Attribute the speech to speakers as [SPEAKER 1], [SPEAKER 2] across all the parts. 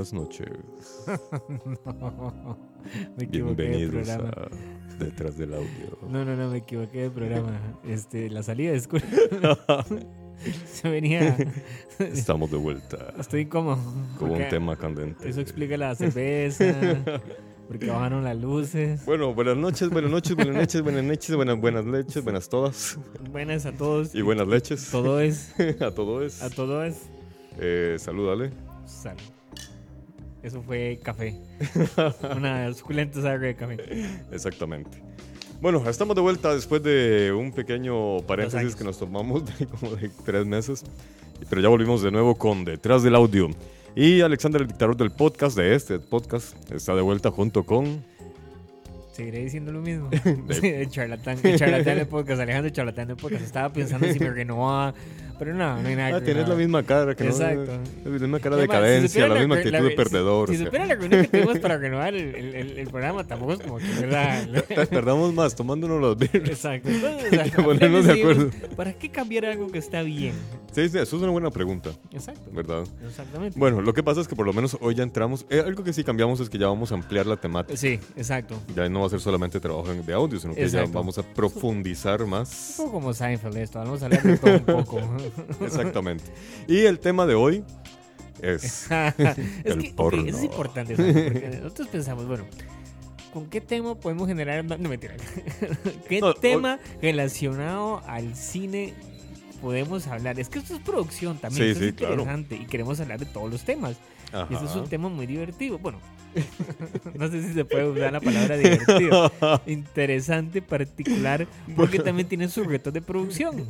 [SPEAKER 1] Buenas noches.
[SPEAKER 2] Me equivoqué de
[SPEAKER 1] Bienvenidos
[SPEAKER 2] programa.
[SPEAKER 1] a Detrás del audio.
[SPEAKER 2] No, no, no, me equivoqué de programa. Este, la salida de escuela. Se venía.
[SPEAKER 1] Estamos de vuelta
[SPEAKER 2] Estoy como.
[SPEAKER 1] con un tema candente.
[SPEAKER 2] Eso explica la cerveza. Porque bajaron las luces.
[SPEAKER 1] Bueno, buenas noches, buenas noches, buenas noches, buenas noches, buenas, buenas leches, buenas todas
[SPEAKER 2] Buenas a todos.
[SPEAKER 1] y buenas leches.
[SPEAKER 2] Todo es.
[SPEAKER 1] a todo es.
[SPEAKER 2] A todo es.
[SPEAKER 1] Eh, salúdale.
[SPEAKER 2] Sal. Eso fue café. Una suculenta saga de café.
[SPEAKER 1] Exactamente. Bueno, estamos de vuelta después de un pequeño paréntesis que nos tomamos de como de tres meses. Pero ya volvimos de nuevo con Detrás del Audio. Y Alexander, el dictador del podcast, de este podcast, está de vuelta junto con...
[SPEAKER 2] Seguiré diciendo lo mismo. El charlatán. El charlatán de podcast. Alejandro el charlatán de podcast. Estaba pensando si me renovaba. Pero no, no hay nada
[SPEAKER 1] Ah, tienes la misma cara. Que no-
[SPEAKER 2] Exacto.
[SPEAKER 1] la misma cara de
[SPEAKER 2] si
[SPEAKER 1] cadencia, la misma actitud de
[SPEAKER 2] si-
[SPEAKER 1] perdedor.
[SPEAKER 2] Si, supiera la reunión que tuvimos para renovar el, el, el- el programa, tampoco es como que, ¿verdad?
[SPEAKER 1] Tardamos más tomándonos los birras.
[SPEAKER 2] Exacto. Entonces,
[SPEAKER 1] que ponernos de acuerdo.
[SPEAKER 2] ¿Para qué cambiar algo que está bien?
[SPEAKER 1] Sí, sí, eso es una buena pregunta,
[SPEAKER 2] Exacto.
[SPEAKER 1] ¿verdad?
[SPEAKER 2] Exactamente.
[SPEAKER 1] Bueno, lo que pasa es que por lo menos hoy ya entramos. eh, algo que sí cambiamos es que ya vamos a ampliar la temática.
[SPEAKER 2] Sí, exacto.
[SPEAKER 1] Ya no va a ser solamente trabajo de audio, sino que ya vamos a profundizar
[SPEAKER 2] Un
[SPEAKER 1] más.
[SPEAKER 2] poco como Seinfeld esto. Vamos a hablar de todo un poco.
[SPEAKER 1] Exactamente. Y el tema de hoy es.
[SPEAKER 2] es
[SPEAKER 1] El
[SPEAKER 2] que
[SPEAKER 1] porno.
[SPEAKER 2] eso es importante. ¿sabes? Porque nosotros pensamos, bueno, ¿con qué tema podemos generar más? No, mentira. ¿Qué
[SPEAKER 1] No,
[SPEAKER 2] tema relacionado al cine podemos hablar? Es que esto es producción también.
[SPEAKER 1] Sí,
[SPEAKER 2] esto es
[SPEAKER 1] sí, claro.
[SPEAKER 2] interesante y queremos hablar de todos los temas. Y este es un
[SPEAKER 1] Ajá.
[SPEAKER 2] tema muy divertido. Bueno, no sé si se puede usar la palabra divertido. Interesante, particular, porque también tiene sus retos de producción.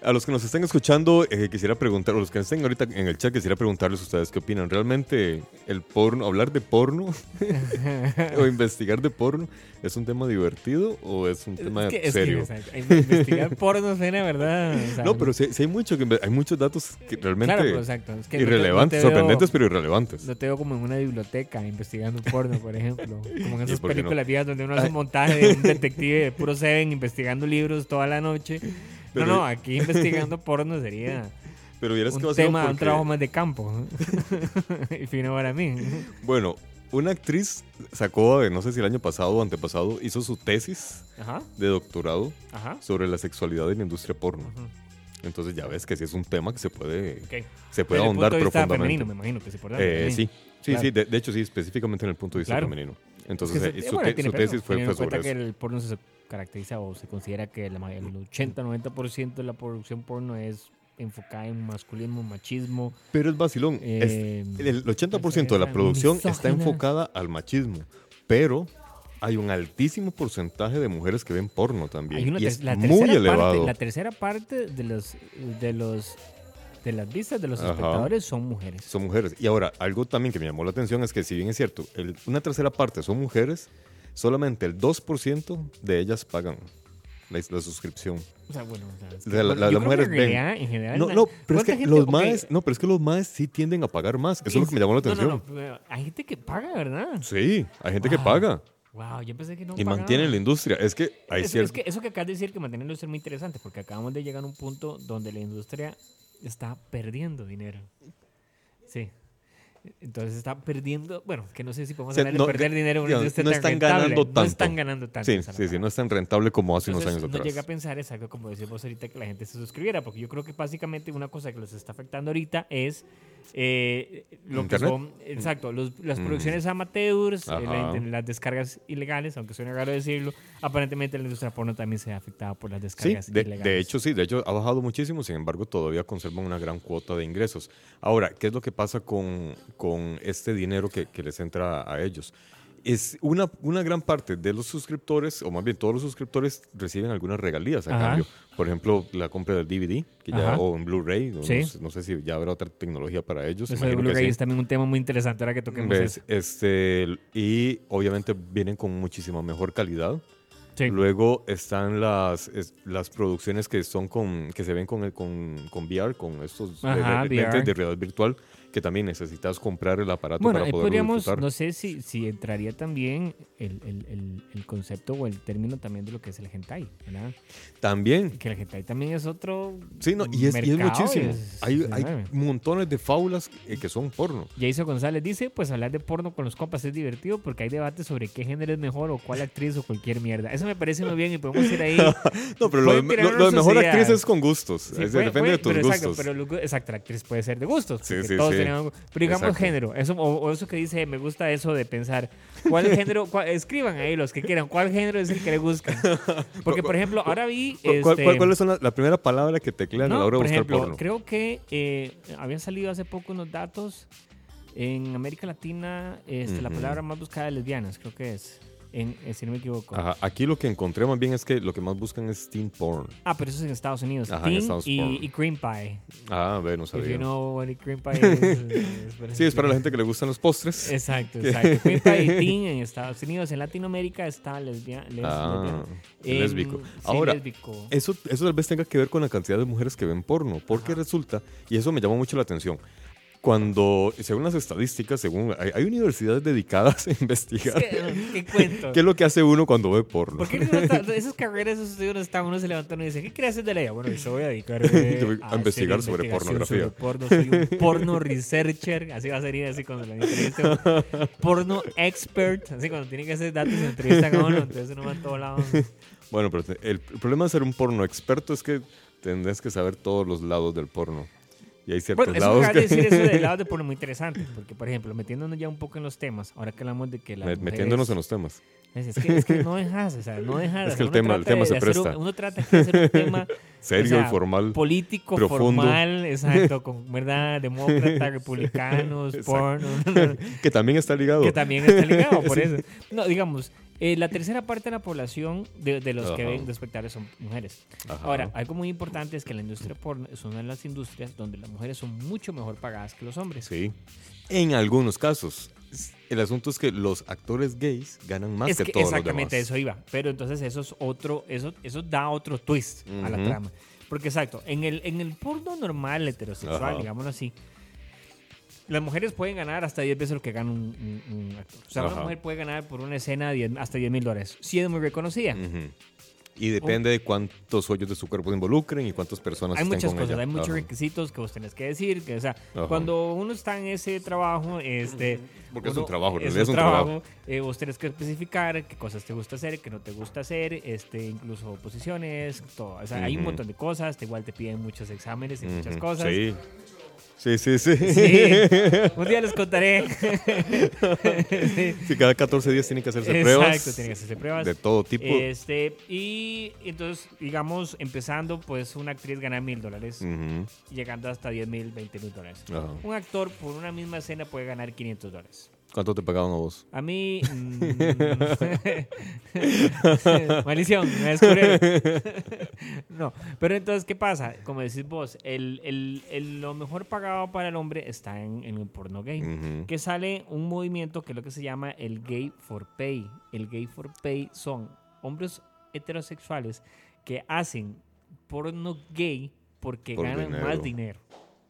[SPEAKER 1] A los que nos estén escuchando, eh, quisiera preguntar, o los que estén ahorita en el chat, quisiera preguntarles a ustedes qué opinan. ¿Realmente el porno, hablar de porno o investigar de porno es un tema divertido o es un tema
[SPEAKER 2] es que, es que,
[SPEAKER 1] serio?
[SPEAKER 2] investigar porno suena, ¿verdad? O sea,
[SPEAKER 1] no, pero sí, sí hay mucho que hay muchos datos que realmente
[SPEAKER 2] Claro, pero exacto. Es que no te-
[SPEAKER 1] irrelevantes,
[SPEAKER 2] no veo-
[SPEAKER 1] sorprendentes, pero irrelevantes.
[SPEAKER 2] No te veo como en una biblioteca investigando porno, por ejemplo. Como en
[SPEAKER 1] ¿Y
[SPEAKER 2] esas
[SPEAKER 1] no?
[SPEAKER 2] películas viejas donde uno hace un montaje de un detective de puro Seven investigando libros toda la noche.
[SPEAKER 1] Pero-
[SPEAKER 2] no, no, aquí investigando porno sería
[SPEAKER 1] Pero vieras que
[SPEAKER 2] un tema, un
[SPEAKER 1] porque-
[SPEAKER 2] trabajo más de campo. y fino para mí.
[SPEAKER 1] Bueno, una actriz sacó, no sé si el año pasado o antepasado, hizo su tesis
[SPEAKER 2] Ajá,
[SPEAKER 1] de doctorado
[SPEAKER 2] ajá.
[SPEAKER 1] sobre la sexualidad en la industria porno. Entonces ya ves que sí es un tema que se puede, se puede
[SPEAKER 2] Desde el
[SPEAKER 1] ahondar
[SPEAKER 2] punto de vista
[SPEAKER 1] profundamente.
[SPEAKER 2] femenino, me imagino que se podrá.
[SPEAKER 1] Eh, sí, sí,
[SPEAKER 2] Claro.
[SPEAKER 1] sí, de, de hecho sí, específicamente en el punto de vista
[SPEAKER 2] Claro.
[SPEAKER 1] femenino.
[SPEAKER 2] Es que
[SPEAKER 1] Entonces
[SPEAKER 2] se-
[SPEAKER 1] eh, su,
[SPEAKER 2] bueno,
[SPEAKER 1] te-
[SPEAKER 2] tiene
[SPEAKER 1] su
[SPEAKER 2] peso,
[SPEAKER 1] tesis fue, fue sobre
[SPEAKER 2] que
[SPEAKER 1] eso.
[SPEAKER 2] el porno se caracteriza o se considera que el 80-90% de la producción porno es enfocada en masculismo, machismo.
[SPEAKER 1] Pero es vacilón. es-
[SPEAKER 2] eh,
[SPEAKER 1] el 80% de la producción está enfocada al machismo, pero hay un altísimo porcentaje de mujeres que ven porno también.
[SPEAKER 2] hay una
[SPEAKER 1] y es
[SPEAKER 2] la
[SPEAKER 1] muy
[SPEAKER 2] tercera
[SPEAKER 1] elevado.
[SPEAKER 2] Parte, la tercera parte de los de los de las vistas de los
[SPEAKER 1] Ajá.
[SPEAKER 2] espectadores son mujeres.
[SPEAKER 1] Son mujeres. Y ahora, algo también que me llamó la atención es que si bien es cierto, el- una tercera parte son mujeres, solamente el 2% de ellas pagan la, la suscripción.
[SPEAKER 2] O sea, bueno, o sea, es que-
[SPEAKER 1] la- la- las mujeres
[SPEAKER 2] en
[SPEAKER 1] ven.
[SPEAKER 2] en general,
[SPEAKER 1] No, no, pero es
[SPEAKER 2] ¿cuánta
[SPEAKER 1] que
[SPEAKER 2] gente-
[SPEAKER 1] los
[SPEAKER 2] ok,
[SPEAKER 1] maes, no, pero es que los maes sí tienden a pagar más. Eso es lo que me llamó la atención.
[SPEAKER 2] No, no, hay gente que paga, ¿verdad?
[SPEAKER 1] Sí, hay gente que paga
[SPEAKER 2] Wow, yo pensé que no
[SPEAKER 1] y
[SPEAKER 2] pagaban.
[SPEAKER 1] mantienen la industria. Es que hay
[SPEAKER 2] Es,
[SPEAKER 1] cierto.
[SPEAKER 2] es que eso que acabas de decir que mantener la industria es muy interesante porque acabamos de llegar a un punto donde la industria está perdiendo dinero. Sí. Entonces está perdiendo, bueno, que no sé si podemos
[SPEAKER 1] O sea,
[SPEAKER 2] hablar de
[SPEAKER 1] no,
[SPEAKER 2] perder
[SPEAKER 1] de-
[SPEAKER 2] dinero
[SPEAKER 1] digamos, no
[SPEAKER 2] tan
[SPEAKER 1] están
[SPEAKER 2] rentable.
[SPEAKER 1] ganando
[SPEAKER 2] No
[SPEAKER 1] tanto.
[SPEAKER 2] están ganando tanto.
[SPEAKER 1] Sí, sí, sí, no es tan rentable como hace unos
[SPEAKER 2] Entonces,
[SPEAKER 1] años
[SPEAKER 2] no
[SPEAKER 1] atrás.
[SPEAKER 2] llega a pensar, es algo como decimos ahorita, que la gente se suscribiera, porque yo creo que básicamente una cosa que los está afectando ahorita es eh, lo
[SPEAKER 1] Internet.
[SPEAKER 2] que son, exacto, los- las
[SPEAKER 1] Mm.
[SPEAKER 2] producciones amateurs, eh, la- las descargas ilegales, aunque suene raro decirlo, aparentemente la industria porno también se ha afectado por las
[SPEAKER 1] Sí,
[SPEAKER 2] descargas
[SPEAKER 1] de,
[SPEAKER 2] ilegales.
[SPEAKER 1] de hecho sí, de hecho ha bajado muchísimo, sin embargo todavía conservan una gran cuota de ingresos. Ahora, ¿qué es lo que pasa con, con este dinero que, que les entra a ellos? Es una, una gran parte de los suscriptores, o más bien todos los suscriptores, reciben algunas regalías a
[SPEAKER 2] Ajá.
[SPEAKER 1] cambio. Por ejemplo, la compra del DVD, que ya, o en Blu-ray, no,
[SPEAKER 2] Sí.
[SPEAKER 1] no sé, no sé si ya habrá otra tecnología para ellos.
[SPEAKER 2] Eso de Blu-ray
[SPEAKER 1] sí.
[SPEAKER 2] es también un tema muy interesante ahora que toquemos
[SPEAKER 1] ¿Ves?
[SPEAKER 2] eso.
[SPEAKER 1] Este, y obviamente vienen con muchísima mejor calidad.
[SPEAKER 2] Sí.
[SPEAKER 1] Luego están las, es- las producciones que son con que se ven con, el- con, con VR, con estos de-
[SPEAKER 2] Ajá,
[SPEAKER 1] de- lentes
[SPEAKER 2] VR.
[SPEAKER 1] de realidad virtual, que también necesitas comprar el aparato
[SPEAKER 2] Bueno,
[SPEAKER 1] para
[SPEAKER 2] ahí
[SPEAKER 1] poder disfrutar.
[SPEAKER 2] no sé si, si entraría también el, el- el- el concepto o el término también de lo que es el hentai, ¿verdad?
[SPEAKER 1] También,
[SPEAKER 2] Que el hentai también es otro
[SPEAKER 1] sí, no, y es, y es muchísimo.
[SPEAKER 2] es-
[SPEAKER 1] hay, hay montones de fábulas eh, que son porno.
[SPEAKER 2] Jason González dice, pues hablar de porno con los compas es divertido porque hay debate sobre qué género es mejor o cuál actriz o cualquier mierda. Eso me parece muy bien y podemos ir ahí.
[SPEAKER 1] No, pero lo lo- lo de mejor actriz es con gustos.
[SPEAKER 2] Sí,
[SPEAKER 1] es-
[SPEAKER 2] puede-
[SPEAKER 1] depende
[SPEAKER 2] puede-
[SPEAKER 1] de tus
[SPEAKER 2] pero
[SPEAKER 1] gustos.
[SPEAKER 2] Exacto, pero lo- exacto, la actriz puede ser de gustos.
[SPEAKER 1] Sí, sí,
[SPEAKER 2] todos pero digamos
[SPEAKER 1] Exacto.
[SPEAKER 2] género, eso, o, o eso que dice, me gusta eso de pensar, ¿cuál género? cuál- escriban ahí los que quieran, ¿cuál género es el que le buscan? Porque, por ejemplo, ahora vi...
[SPEAKER 1] ¿Cu- cuál-
[SPEAKER 2] este,
[SPEAKER 1] cuál- ¿Cuáles son la, la primera palabra que teclean a
[SPEAKER 2] no,
[SPEAKER 1] la hora de
[SPEAKER 2] por
[SPEAKER 1] buscar
[SPEAKER 2] ejemplo,
[SPEAKER 1] porno?
[SPEAKER 2] creo que eh, habían salido hace poco unos datos en América Latina, este, la palabra más buscada de lesbianas, creo que es, en, eh, si no me equivoco.
[SPEAKER 1] Ajá, aquí lo que encontré más bien es que lo que más buscan es teen porn.
[SPEAKER 2] Ah, pero eso es en Estados Unidos.
[SPEAKER 1] Ajá, en
[SPEAKER 2] Teen
[SPEAKER 1] Estados
[SPEAKER 2] y,
[SPEAKER 1] Unidos.
[SPEAKER 2] y cream pie.
[SPEAKER 1] Ah, ve, no sabía.
[SPEAKER 2] you know what cream pie is, es
[SPEAKER 1] Sí, es para la gente que le gustan los postres.
[SPEAKER 2] Exacto, exacto. Cream pie y teen en Estados Unidos. En Latinoamérica está lesbia, les-
[SPEAKER 1] Ah,
[SPEAKER 2] lesbiana. En-
[SPEAKER 1] lésbico.
[SPEAKER 2] sí,
[SPEAKER 1] Ahora,
[SPEAKER 2] lésbico.
[SPEAKER 1] Eso, eso tal vez tenga que ver con la cantidad de mujeres que ven porno, porque resulta, y eso me llamó mucho la atención, cuando, según las estadísticas, según hay, hay universidades dedicadas a investigar
[SPEAKER 2] ¿Qué, qué cuento?
[SPEAKER 1] qué es lo que hace uno cuando ve porno.
[SPEAKER 2] ¿Por qué no está- esas carreras, esos estudios no están? Uno se levanta y dice, ¿qué hacer de la vida? Bueno, yo voy a dedicar eh,
[SPEAKER 1] a investigar sobre pornografía.
[SPEAKER 2] sobre porno. Soy un porno researcher. Así va a salir así cuando lo entrevisten. Porno expert. Así cuando tienen que hacer datos y entrevistan a uno. Entonces uno va a todos lados.
[SPEAKER 1] Bueno, pero el problema de ser un porno experto es que tendrás que saber todos los lados del porno. Y hay ciertos
[SPEAKER 2] Bueno, eso
[SPEAKER 1] lados
[SPEAKER 2] de
[SPEAKER 1] que...
[SPEAKER 2] decir eso del lado de porno muy interesante. Porque, por ejemplo, metiéndonos ya un poco en los temas, ahora que hablamos de que la
[SPEAKER 1] Me- Metiéndonos en los temas.
[SPEAKER 2] Es, es que, es que no dejas, o sea, no dejas.
[SPEAKER 1] Es que el tema- el tema
[SPEAKER 2] de
[SPEAKER 1] se
[SPEAKER 2] un-
[SPEAKER 1] presta.
[SPEAKER 2] uno trata de hacer un tema
[SPEAKER 1] Serio
[SPEAKER 2] o sea,
[SPEAKER 1] y formal.
[SPEAKER 2] político,
[SPEAKER 1] profundo.
[SPEAKER 2] formal, exacto, con verdad, demócratas, republicanos, porno,
[SPEAKER 1] Que también está ligado.
[SPEAKER 2] que también está ligado por
[SPEAKER 1] Sí.
[SPEAKER 2] eso. No, digamos, eh, la tercera parte de la población de, de los que ven de espectadores son mujeres.
[SPEAKER 1] Ajá.
[SPEAKER 2] Ahora, algo muy importante es que la industria porno es una de las industrias donde las mujeres son mucho mejor pagadas que los hombres.
[SPEAKER 1] Sí. En algunos casos. El asunto es que los actores gays ganan más
[SPEAKER 2] es
[SPEAKER 1] que,
[SPEAKER 2] que
[SPEAKER 1] todos
[SPEAKER 2] exactamente
[SPEAKER 1] los demás.
[SPEAKER 2] eso iba. Pero entonces eso es otro, eso, eso da otro twist a la trama. Porque exacto, en el, en el porno normal heterosexual,
[SPEAKER 1] Ajá.
[SPEAKER 2] digámoslo así, las mujeres pueden ganar hasta 10 veces lo que gana un, un- un actor. O sea, una mujer puede ganar por una escena 10 hasta 10 mil dólares. Si es muy reconocida.
[SPEAKER 1] Y depende de cuántos hoyos de su cuerpo se involucren y cuántas personas
[SPEAKER 2] Hay
[SPEAKER 1] estén
[SPEAKER 2] muchas
[SPEAKER 1] con
[SPEAKER 2] cosas,
[SPEAKER 1] ella.
[SPEAKER 2] hay muchos
[SPEAKER 1] Ajá.
[SPEAKER 2] requisitos que vos tenés que decir. Que, o sea,
[SPEAKER 1] Ajá.
[SPEAKER 2] cuando uno está en ese trabajo, este.
[SPEAKER 1] Porque es un trabajo, realidad es un trabajo.
[SPEAKER 2] eh, vos tenés que especificar qué cosas te gusta hacer, qué no te gusta hacer, este, incluso posiciones, todo. O sea, hay un montón de cosas. te- Igual te piden muchos exámenes y muchas cosas.
[SPEAKER 1] Sí. Sí, sí, sí.
[SPEAKER 2] Sí. Un día les contaré. Sí.
[SPEAKER 1] Sí, cada 14 días tienen que hacerse
[SPEAKER 2] Exacto,
[SPEAKER 1] pruebas
[SPEAKER 2] tienen que hacerse pruebas.
[SPEAKER 1] de todo tipo.
[SPEAKER 2] Este, y entonces, digamos, empezando, pues una actriz gana mil dólares, llegando hasta 10 mil, 20 mil dólares. Un actor por una misma escena puede ganar 500 dólares.
[SPEAKER 1] ¿Cuánto te pagaban a vos?
[SPEAKER 2] A mí. mm, maldición, me descubrieron. no, pero entonces, ¿qué pasa? Como decís vos, el, el- el- lo mejor pagado para el hombre está en, en el porno gay.
[SPEAKER 1] Ujú.
[SPEAKER 2] Que sale un movimiento que es lo que se llama el gay for pay. El gay for pay son hombres heterosexuales que hacen porno gay porque
[SPEAKER 1] Por
[SPEAKER 2] ganan
[SPEAKER 1] dinero.
[SPEAKER 2] más dinero.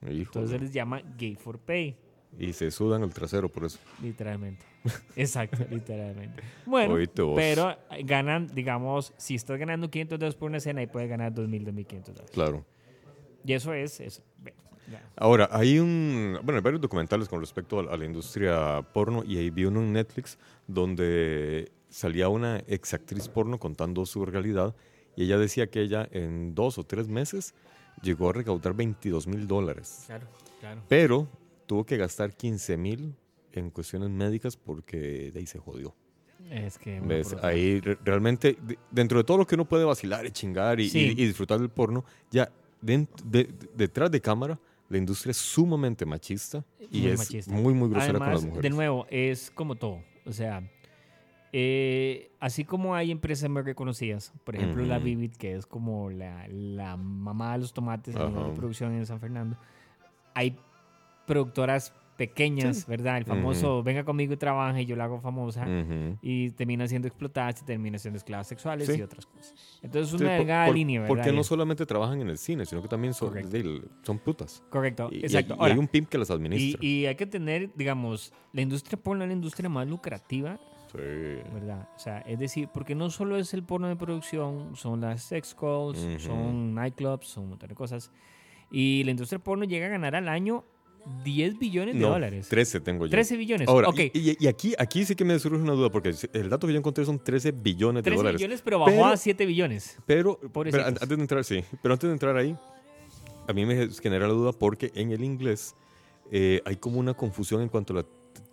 [SPEAKER 1] Híjole.
[SPEAKER 2] Entonces se les llama gay for pay.
[SPEAKER 1] Y se sudan el trasero por eso.
[SPEAKER 2] Literalmente. Exacto, literalmente. Bueno, pero ganan, digamos, si estás ganando 500 dólares por una escena, ahí puedes ganar 2.000, 2.500 dólares.
[SPEAKER 1] Claro.
[SPEAKER 2] Y eso es, eso.
[SPEAKER 1] Ahora, hay un. Bueno, hay varios documentales con respecto a, a la industria porno y ahí vi uno en Netflix donde salía una ex actriz porno contando su realidad y ella decía que ella en dos o tres meses llegó a recaudar 22 mil dólares,
[SPEAKER 2] Claro, claro.
[SPEAKER 1] pero tuvo que gastar 15 mil en cuestiones médicas porque de ahí se jodió.
[SPEAKER 2] Es que...
[SPEAKER 1] ¿Ves? Ahí re- realmente, de- dentro de todo lo que uno puede vacilar y chingar y,
[SPEAKER 2] Sí.
[SPEAKER 1] y- y disfrutar del porno, ya de- de- detrás de cámara, la industria es sumamente machista y
[SPEAKER 2] Muy
[SPEAKER 1] es
[SPEAKER 2] machista.
[SPEAKER 1] muy, muy grosera con las
[SPEAKER 2] Además,
[SPEAKER 1] mujeres.
[SPEAKER 2] de nuevo, es como todo. O sea, eh, así como hay empresas muy reconocidas, por ejemplo la
[SPEAKER 1] Ujú.
[SPEAKER 2] Vivid, que es como la, la mamá de los tomates en la producción en San Fernando, hay productoras pequeñas, ¿verdad? El famoso venga conmigo y trabaja y yo la hago famosa
[SPEAKER 1] Ujú.
[SPEAKER 2] y termina siendo explotadas y termina siendo esclavas sexuales
[SPEAKER 1] Sí.
[SPEAKER 2] y otras cosas. Entonces
[SPEAKER 1] Sí,
[SPEAKER 2] una
[SPEAKER 1] por-
[SPEAKER 2] delgada
[SPEAKER 1] por-
[SPEAKER 2] línea, ¿verdad?
[SPEAKER 1] Porque no solamente trabajan en el cine, sino que también son, de- son putas.
[SPEAKER 2] Correcto,
[SPEAKER 1] Y,
[SPEAKER 2] exacto.
[SPEAKER 1] y
[SPEAKER 2] Ahora,
[SPEAKER 1] hay un pimp que las administra.
[SPEAKER 2] y hay que tener, digamos, la industria porno es la industria más lucrativa
[SPEAKER 1] Sí.
[SPEAKER 2] ¿verdad? O sea, es decir, porque no solo es el porno de producción, son las sex calls,
[SPEAKER 1] Ujú.
[SPEAKER 2] son nightclubs, son un montón de cosas. Y la industria porno llega a ganar al año 10 billones de
[SPEAKER 1] No,
[SPEAKER 2] dólares.
[SPEAKER 1] 13 tengo yo.
[SPEAKER 2] 13 billones.
[SPEAKER 1] Ahora,
[SPEAKER 2] ok,
[SPEAKER 1] y, y- aquí, aquí sí que me surge una duda, porque el dato que yo encontré son 13 billones de
[SPEAKER 2] 13
[SPEAKER 1] dólares.
[SPEAKER 2] billones, pero bajó
[SPEAKER 1] Pero-
[SPEAKER 2] a 7 billones.
[SPEAKER 1] Pero, pero antes de entrar, sí, pero antes de entrar ahí, a mí me genera la duda porque en el inglés eh, hay como una confusión en cuanto a la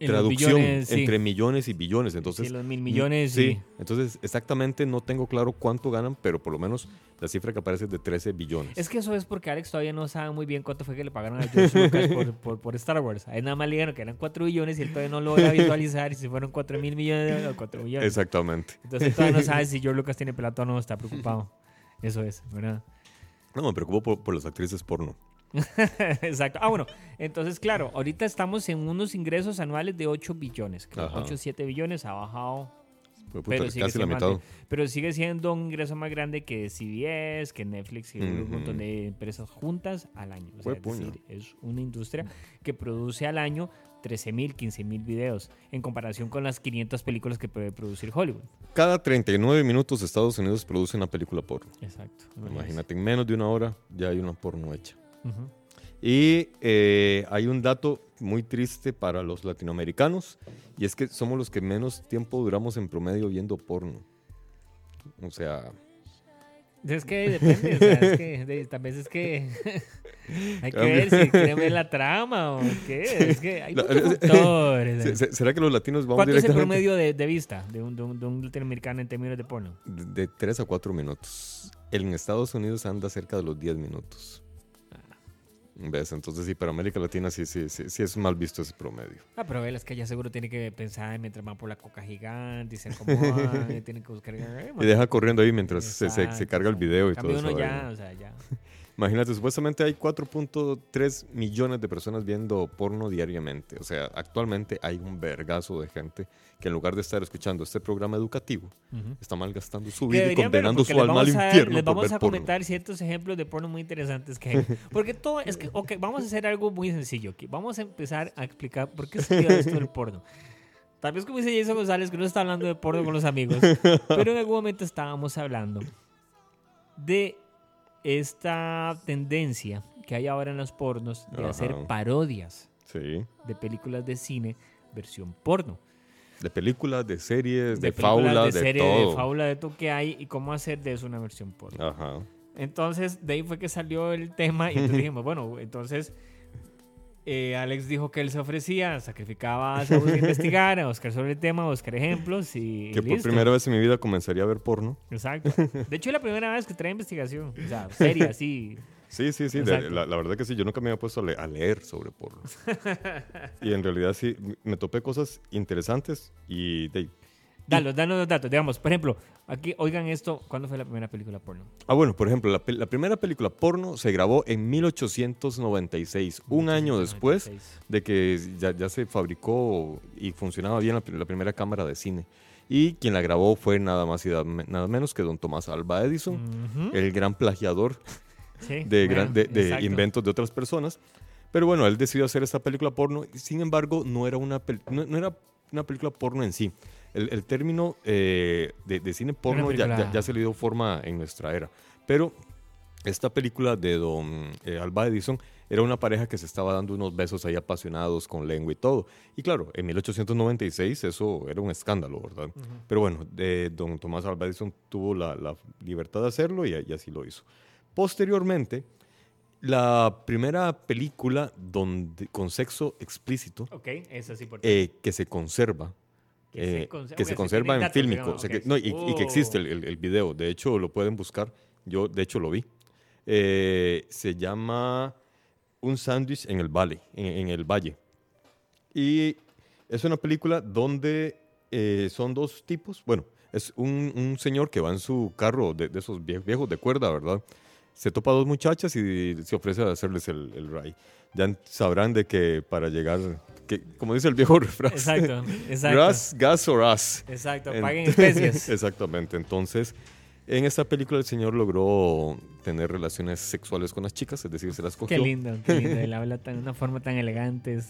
[SPEAKER 2] En
[SPEAKER 1] traducción
[SPEAKER 2] billones, sí.
[SPEAKER 1] entre millones y billones. Entonces,
[SPEAKER 2] Sí, los mil millones,
[SPEAKER 1] sí. Entonces, exactamente no tengo claro cuánto ganan, pero por lo menos la cifra que aparece es de 13 billones.
[SPEAKER 2] Es que eso es porque Alex todavía no sabe muy bien cuánto fue que le pagaron a George Lucas por, por, por Star Wars. A él nada más le dijeron que eran 4 billones y él todavía no logra visualizar y si fueron 4 mil millones o 4 billones.
[SPEAKER 1] Exactamente.
[SPEAKER 2] Entonces todavía no sabe si George Lucas tiene plata o no, está preocupado. Eso es, ¿verdad?
[SPEAKER 1] No, me preocupo por, por las actrices porno.
[SPEAKER 2] Exacto. Ah, bueno, entonces, claro, ahorita estamos en unos ingresos anuales de 8 billones. creo.
[SPEAKER 1] Ajá.
[SPEAKER 2] 8 7 billones ha bajado,
[SPEAKER 1] puta,
[SPEAKER 2] pero sigue,
[SPEAKER 1] casi la
[SPEAKER 2] siendo
[SPEAKER 1] mitad.
[SPEAKER 2] ante- pero sigue siendo un ingreso más grande que CBS, que Netflix y un
[SPEAKER 1] Ujú.
[SPEAKER 2] montón de empresas juntas al año. O sea,
[SPEAKER 1] Fue
[SPEAKER 2] es
[SPEAKER 1] puño.
[SPEAKER 2] decir, es una industria que produce al año 13 mil, 15 mil videos en comparación con las 500 películas que puede producir Hollywood.
[SPEAKER 1] Cada 39 minutos Estados Unidos produce una película porno.
[SPEAKER 2] Exacto.
[SPEAKER 1] Imagínate, en menos de una hora ya hay una porno hecha.
[SPEAKER 2] Ujú.
[SPEAKER 1] Y eh, hay un dato muy triste para los latinoamericanos y es que somos los que menos tiempo duramos en promedio viendo porno. O sea,
[SPEAKER 2] Es que depende, o sea, es que de- tal vez es que hay que ver si quieren ver la trama o qué. Es que hay muchos factores.
[SPEAKER 1] ¿se- se- ¿será que los latinos vamos
[SPEAKER 2] ¿Cuánto es el promedio de, de vista de un, de, un, de un latinoamericano en términos de porno?
[SPEAKER 1] de 3 a 4 minutos? En Estados Unidos anda cerca de los 10 minutos. ¿Ves? Entonces sí, para América Latina sí, sí, sí, sí es mal visto ese promedio.
[SPEAKER 2] Ah, pero él es que ya seguro tiene que pensar mientras van por la coca gigante y se acomodan, y tiene que buscar... eh,
[SPEAKER 1] Y deja corriendo ahí mientras se, se- se carga el video y
[SPEAKER 2] Cambio
[SPEAKER 1] todo eso.
[SPEAKER 2] uno ya, o sea, ya.
[SPEAKER 1] Imagínate, supuestamente hay 4.3 millones de personas viendo porno diariamente. O sea, actualmente hay un vergazo de gente que en lugar de estar escuchando este programa educativo,
[SPEAKER 2] Ujú.
[SPEAKER 1] está malgastando su vida y condenando su alma al
[SPEAKER 2] vamos a-
[SPEAKER 1] infierno
[SPEAKER 2] Les
[SPEAKER 1] por
[SPEAKER 2] vamos
[SPEAKER 1] ver
[SPEAKER 2] a
[SPEAKER 1] porno.
[SPEAKER 2] comentar ciertos ejemplos de porno muy interesantes que hay. Porque todo es que, ok, vamos a hacer algo muy sencillo aquí. Vamos a empezar a explicar por qué se dio esto del porno. Tal vez como dice Jason González, que no está hablando de porno con los amigos, pero en algún momento estábamos hablando de esta tendencia que hay ahora en los pornos de
[SPEAKER 1] Ajá.
[SPEAKER 2] hacer parodias
[SPEAKER 1] Sí.
[SPEAKER 2] de películas de cine versión porno.
[SPEAKER 1] De películas, de series, de,
[SPEAKER 2] películas,
[SPEAKER 1] fábulas, de,
[SPEAKER 2] serie,
[SPEAKER 1] todo.
[SPEAKER 2] de fábula, de todo que hay y cómo hacer de eso una versión porno.
[SPEAKER 1] Ajá.
[SPEAKER 2] Entonces, de ahí fue que salió el tema y entonces dijimos, bueno, entonces eh, Alex dijo que él se ofrecía, sacrificaba a Saúl investigar, a buscar sobre el tema, a buscar ejemplos y
[SPEAKER 1] Que por primera vez en mi vida comenzaría a ver porno.
[SPEAKER 2] Exacto. De hecho, es la primera vez que trae investigación, o sea, seria.
[SPEAKER 1] Sí, sí, sí. de-
[SPEAKER 2] Exacto.
[SPEAKER 1] la, la verdad que sí, yo nunca me había puesto a, le- a leer sobre porno. y en realidad sí, me topé cosas interesantes y de,
[SPEAKER 2] Danos, danos los datos. Digamos, por ejemplo, aquí, oigan esto, ¿cuándo fue la primera película porno?
[SPEAKER 1] Ah, bueno, por ejemplo, la, la primera película porno se grabó en 1896, un año después
[SPEAKER 2] 96.
[SPEAKER 1] de que ya, ya se fabricó y funcionaba bien la, la primera cámara de cine. Y quien la grabó fue nada más y da- nada menos que don Tomás Alba Edison,
[SPEAKER 2] Ujú.
[SPEAKER 1] el gran plagiador
[SPEAKER 2] Sí,
[SPEAKER 1] de,
[SPEAKER 2] bueno,
[SPEAKER 1] gran- de- de inventos de otras personas. Pero bueno, él decidió hacer esta película porno. Sin embargo, no era una, no, no era una película porno en sí. El, el término eh, de, de cine porno ya, ya- ya se le dio forma en nuestra era. Pero esta película de Don eh, Alba Edison era una pareja que se estaba dando unos besos ahí apasionados con lengua y todo. Y claro, en 1896 eso era un escándalo, ¿verdad? Pero bueno, de Don Tomás Alba Edison tuvo la, la libertad de hacerlo y, y así lo hizo. Posteriormente, la primera película donde, con sexo explícito
[SPEAKER 2] Ok, eso es importante.
[SPEAKER 1] eh, que se conserva
[SPEAKER 2] Que se
[SPEAKER 1] eh,
[SPEAKER 2] conser-
[SPEAKER 1] que se
[SPEAKER 2] sí
[SPEAKER 1] conserva en
[SPEAKER 2] datos,
[SPEAKER 1] fílmico o sea, que- no, y, y que existe el,
[SPEAKER 2] Oh.
[SPEAKER 1] el- el video. De hecho, lo pueden buscar. Yo, de hecho, lo vi. Eh, se llama Un sándwich en el valle, en, en el valle. Y es una película donde eh, son dos tipos. Bueno, es un, un señor que va en su carro de, de esos vie- viejos de cuerda, ¿verdad? Se topa a dos muchachas y se ofrece a hacerles el, el ride. Ya sabrán de que para llegar, que, como dice el viejo refrán,
[SPEAKER 2] Exacto, exacto.
[SPEAKER 1] gas, gas or as.
[SPEAKER 2] Exacto,
[SPEAKER 1] En-
[SPEAKER 2] paguen especies.
[SPEAKER 1] Exactamente. Entonces, en esta película el señor logró tener relaciones sexuales con las chicas, es decir, se las cogió.
[SPEAKER 2] Qué lindo, qué lindo. Él habla tan, de una forma tan elegante. es-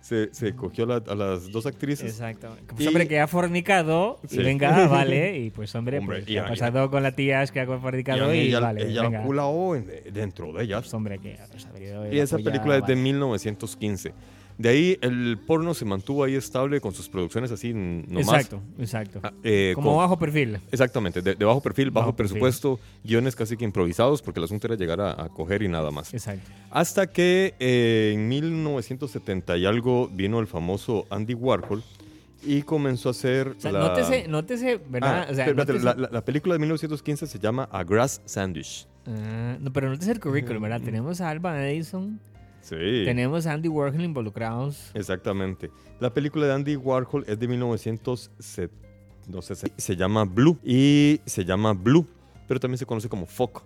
[SPEAKER 1] Se, se cogió a, la- a las dos actrices.
[SPEAKER 2] Exacto. Como
[SPEAKER 1] Y-
[SPEAKER 2] hombre que ha fornicado y
[SPEAKER 1] Sí.
[SPEAKER 2] venga, vale. Y pues hombre,
[SPEAKER 1] Hombre,
[SPEAKER 2] pues,
[SPEAKER 1] y
[SPEAKER 2] ha pasado con la tía que ha
[SPEAKER 1] Y
[SPEAKER 2] fornicado y,
[SPEAKER 1] ella,
[SPEAKER 2] vale,
[SPEAKER 1] ella
[SPEAKER 2] venga.
[SPEAKER 1] culao en- dentro de ellas.
[SPEAKER 2] Pues, hombre que ha sabido
[SPEAKER 1] Y esa película es de
[SPEAKER 2] vale.
[SPEAKER 1] 1915. De ahí el porno se mantuvo ahí estable con sus producciones así nomás.
[SPEAKER 2] Exacto, exacto.
[SPEAKER 1] Ah, eh,
[SPEAKER 2] Como
[SPEAKER 1] con-
[SPEAKER 2] bajo perfil.
[SPEAKER 1] Exactamente, de, de bajo perfil, bajo,
[SPEAKER 2] Bajo perfil.
[SPEAKER 1] presupuesto, guiones casi que improvisados porque el asunto era llegar a, a coger y nada más.
[SPEAKER 2] Exacto.
[SPEAKER 1] Hasta que eh, en 1970 y algo vino el famoso Andy Warhol y comenzó a hacer
[SPEAKER 2] O sea,
[SPEAKER 1] la...
[SPEAKER 2] nótese, nótese, ¿verdad?
[SPEAKER 1] Ah,
[SPEAKER 2] o sea,
[SPEAKER 1] espérate,
[SPEAKER 2] nótese-
[SPEAKER 1] la, la- la película de 1915 se llama A Grass Sandwich.
[SPEAKER 2] Ah, no, pero nótese el currículum, ¿verdad? Tenemos a Alba Edison,
[SPEAKER 1] Sí.
[SPEAKER 2] tenemos a Andy Warhol involucrados.
[SPEAKER 1] Exactamente. La película de Andy Warhol es de 1970. No sé, se, llama Blue. Y se llama Blue, pero también se conoce como Foco.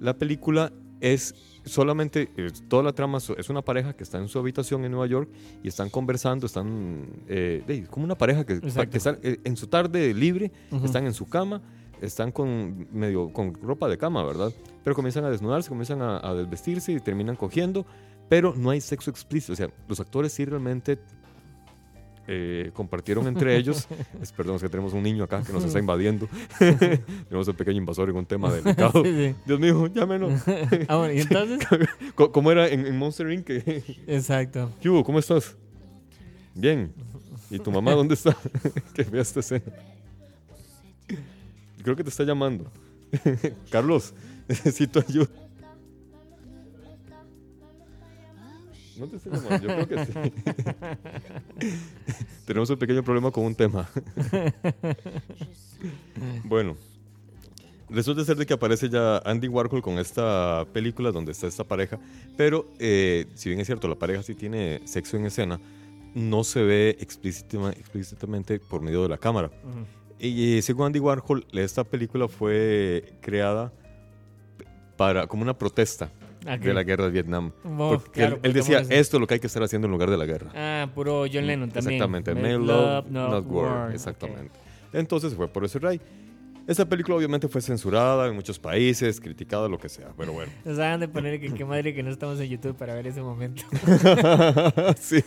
[SPEAKER 1] La película es solamente, toda la trama es una pareja que está en su habitación en Nueva York y están conversando, están eh, como una pareja que, que están eh, en su tarde libre,
[SPEAKER 2] Ujú.
[SPEAKER 1] están en su cama, están con medio con ropa de cama, ¿verdad? Pero comienzan a desnudarse, comienzan a, a desvestirse y terminan cogiendo, pero no hay sexo explícito. O sea, los actores sí realmente eh, compartieron entre ellos. Es- perdón, es que tenemos un niño acá que nos está invadiendo. tenemos un pequeño invasor en un tema delicado.
[SPEAKER 2] Sí, sí.
[SPEAKER 1] Dios mío, llámenos.
[SPEAKER 2] Ah, bueno, y entonces.
[SPEAKER 1] ¿Cómo era en, en Monster Inc?
[SPEAKER 2] Exacto.
[SPEAKER 1] ¿Qué hubo? ¿Cómo estás? Bien. ¿Y tu mamá dónde está? que vea esta escena. Creo que te está llamando. Carlos, necesito ayuda. No te estoy llamando, yo creo que sí. Tenemos un pequeño problema con un tema. bueno, resulta ser de que aparece ya Andy Warhol con esta película donde está esta pareja, pero eh, si bien es cierto, la pareja sí tiene sexo en escena, no se ve explícita- explícitamente por medio de la cámara.
[SPEAKER 2] Ujú.
[SPEAKER 1] Y, eh, según Andy Warhol, esta película fue creada para como una protesta
[SPEAKER 2] Ok.
[SPEAKER 1] de la guerra de Vietnam.
[SPEAKER 2] Oh,
[SPEAKER 1] Porque
[SPEAKER 2] claro,
[SPEAKER 1] él, él decía, esto es lo que hay que estar haciendo en lugar de la guerra.
[SPEAKER 2] Ah, puro John Lennon también.
[SPEAKER 1] Exactamente,
[SPEAKER 2] Make
[SPEAKER 1] Love, Not War.
[SPEAKER 2] Ok.
[SPEAKER 1] Exactamente. Entonces se fue por ese rey. Esta película obviamente fue censurada en muchos países, criticada, lo que sea, pero bueno.
[SPEAKER 2] Nos hagan de poner que qué madre que no estamos en YouTube para ver ese momento.
[SPEAKER 1] sí.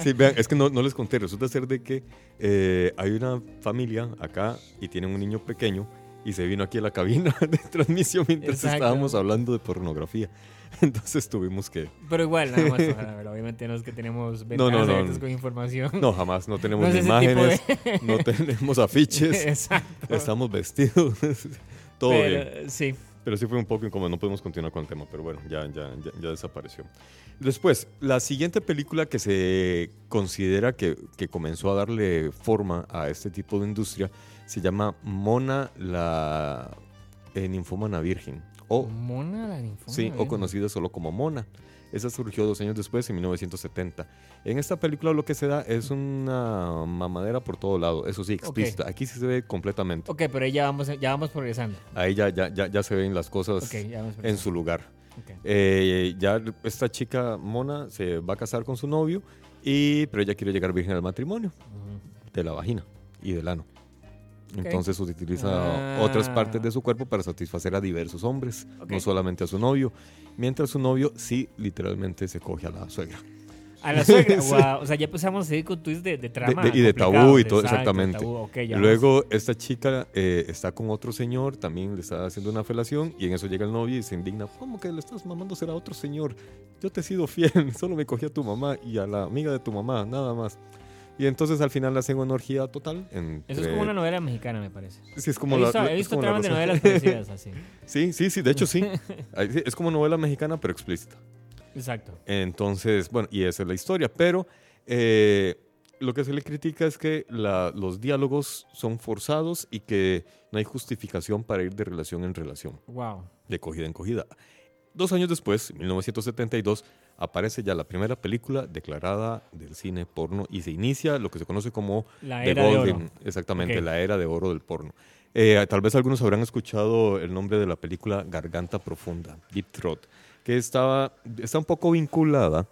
[SPEAKER 1] Sí, vean, es que no, no les conté. Resulta ser de que eh, hay una familia acá y tienen un niño pequeño y se vino aquí a la cabina de transmisión mientras
[SPEAKER 2] Exacto.
[SPEAKER 1] estábamos hablando de pornografía. Entonces tuvimos que...
[SPEAKER 2] Pero igual, nada más. ojalá, obviamente no es que tenemos ventanas
[SPEAKER 1] no, no, no.
[SPEAKER 2] con información.
[SPEAKER 1] No, jamás, no tenemos ni imágenes,
[SPEAKER 2] de-
[SPEAKER 1] no tenemos afiches,
[SPEAKER 2] Exacto.
[SPEAKER 1] estamos vestidos, todo bien.
[SPEAKER 2] Pero, sí.
[SPEAKER 1] Pero sí fue un poco incómodo, no podemos continuar con el tema, pero bueno, ya, ya, ya, ya desapareció. Después, la siguiente película que se considera que, que comenzó a darle forma a este tipo de industria se llama Mona la eh, ninfómana virgen. O,
[SPEAKER 2] Mona la ninfómana,
[SPEAKER 1] sí, o
[SPEAKER 2] ¿eh?
[SPEAKER 1] conocida solo como Mona. Esa surgió dos años después, en 1970. En esta película lo que se da es una mamadera por todo lado, eso sí, explícita. Aquí sí se ve completamente.
[SPEAKER 2] Ok, pero ya vamos, ya vamos progresando.
[SPEAKER 1] Ahí ya, ya, ya, ya se ven las cosas en su lugar.
[SPEAKER 2] Ok.
[SPEAKER 1] Eh, ya esta chica mona se va a casar con su novio, y, pero ella quiere llegar virgen al matrimonio de la vagina y del ano. Entonces utiliza
[SPEAKER 2] Ah.
[SPEAKER 1] otras partes de su cuerpo para satisfacer a diversos hombres, no solamente a su novio, mientras su novio sí literalmente se coge a la suegra.
[SPEAKER 2] A la suegra,
[SPEAKER 1] Sí.
[SPEAKER 2] O sea, ya empezamos a seguir con twists de, de trama.
[SPEAKER 1] De- de- y de tabú y todo,
[SPEAKER 2] exacto,
[SPEAKER 1] exactamente.
[SPEAKER 2] tabú,
[SPEAKER 1] Luego esta chica eh, está con otro señor, también le está haciendo una felación y en eso llega el novio y se indigna, ¿cómo que le estás mamando ser a otro señor? Yo te he sido fiel, solo me cogí a tu mamá y a la amiga de tu mamá, nada más. Y entonces al final hacen una orgía total.
[SPEAKER 2] vamos. Eso es como una novela mexicana, me parece.
[SPEAKER 1] Sí, es como
[SPEAKER 2] he
[SPEAKER 1] la-
[SPEAKER 2] visto,
[SPEAKER 1] la-
[SPEAKER 2] he visto tramas de novelas parecidas así.
[SPEAKER 1] Sí, sí, sí, de hecho sí. Es como novela mexicana, pero explícita.
[SPEAKER 2] Exacto.
[SPEAKER 1] Entonces, bueno, y esa es la historia. Pero eh, lo que se le critica es que la- los diálogos son forzados y que no hay justificación para ir de relación en relación,
[SPEAKER 2] Wow.
[SPEAKER 1] de cogida en cogida. Dos años después, en 1972, aparece ya la primera película declarada del cine porno y se inicia lo que se conoce como
[SPEAKER 2] La
[SPEAKER 1] The
[SPEAKER 2] era de
[SPEAKER 1] Golden,
[SPEAKER 2] oro.
[SPEAKER 1] exactamente, la era de oro del porno. Eh, tal vez algunos habrán escuchado el nombre de la película Garganta Profunda, Deep Throat, que estaba, está un poco vinculada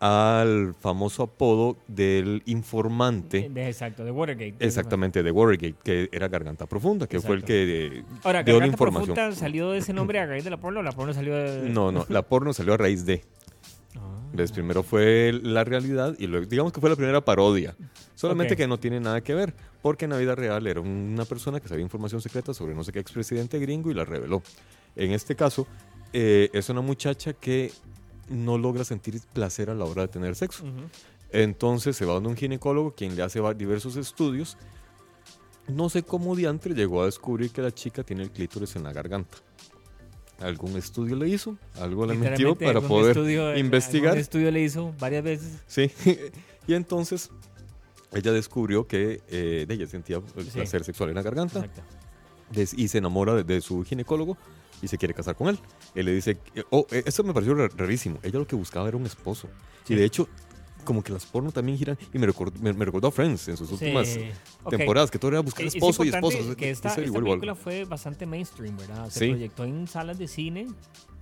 [SPEAKER 1] al famoso apodo del informante,
[SPEAKER 2] De- exacto, de Watergate.
[SPEAKER 1] exactamente, de Watergate, que era Garganta Profunda, que fue el que eh,
[SPEAKER 2] Ahora,
[SPEAKER 1] dio la
[SPEAKER 2] Garganta
[SPEAKER 1] información.
[SPEAKER 2] Profunda salió de ese nombre a raíz de la porno o la porno salió de...
[SPEAKER 1] No, no, la porno salió a raíz de. ¿Ves? Primero fue la realidad y luego, digamos que fue la primera parodia. Solamente que no tiene nada que ver, porque en la vida real era una persona que sabía información secreta sobre no sé qué expresidente gringo y la reveló. En este caso, eh, es una muchacha que no logra sentir placer a la hora de tener sexo. Entonces se va donde un ginecólogo, quien le hace diversos estudios. No sé cómo diantre llegó a descubrir que la chica tiene el clítoris en la garganta. ¿Algún estudio le hizo? ¿Algo le metió para poder
[SPEAKER 2] estudio-
[SPEAKER 1] investigar?
[SPEAKER 2] algún estudio le hizo varias veces.
[SPEAKER 1] Sí. y entonces ella descubrió que eh, ella sentía el
[SPEAKER 2] Sí.
[SPEAKER 1] placer sexual en la garganta
[SPEAKER 2] Exacto.
[SPEAKER 1] y se enamora de, de su ginecólogo y se quiere casar con él. Él le dice, oh, eh, eso me pareció ra- rarísimo. Ella lo que buscaba era un esposo.
[SPEAKER 2] Sí.
[SPEAKER 1] Y de hecho, como que las porno también giran, y me recordó, me, me recordó a Friends en sus últimas
[SPEAKER 2] Sí. Ok.
[SPEAKER 1] temporadas, que todo era buscar
[SPEAKER 2] Es- es
[SPEAKER 1] esposo y esposa.
[SPEAKER 2] Que esta, esta película fue bastante mainstream, ¿verdad? Se
[SPEAKER 1] Sí.
[SPEAKER 2] proyectó en salas de cine,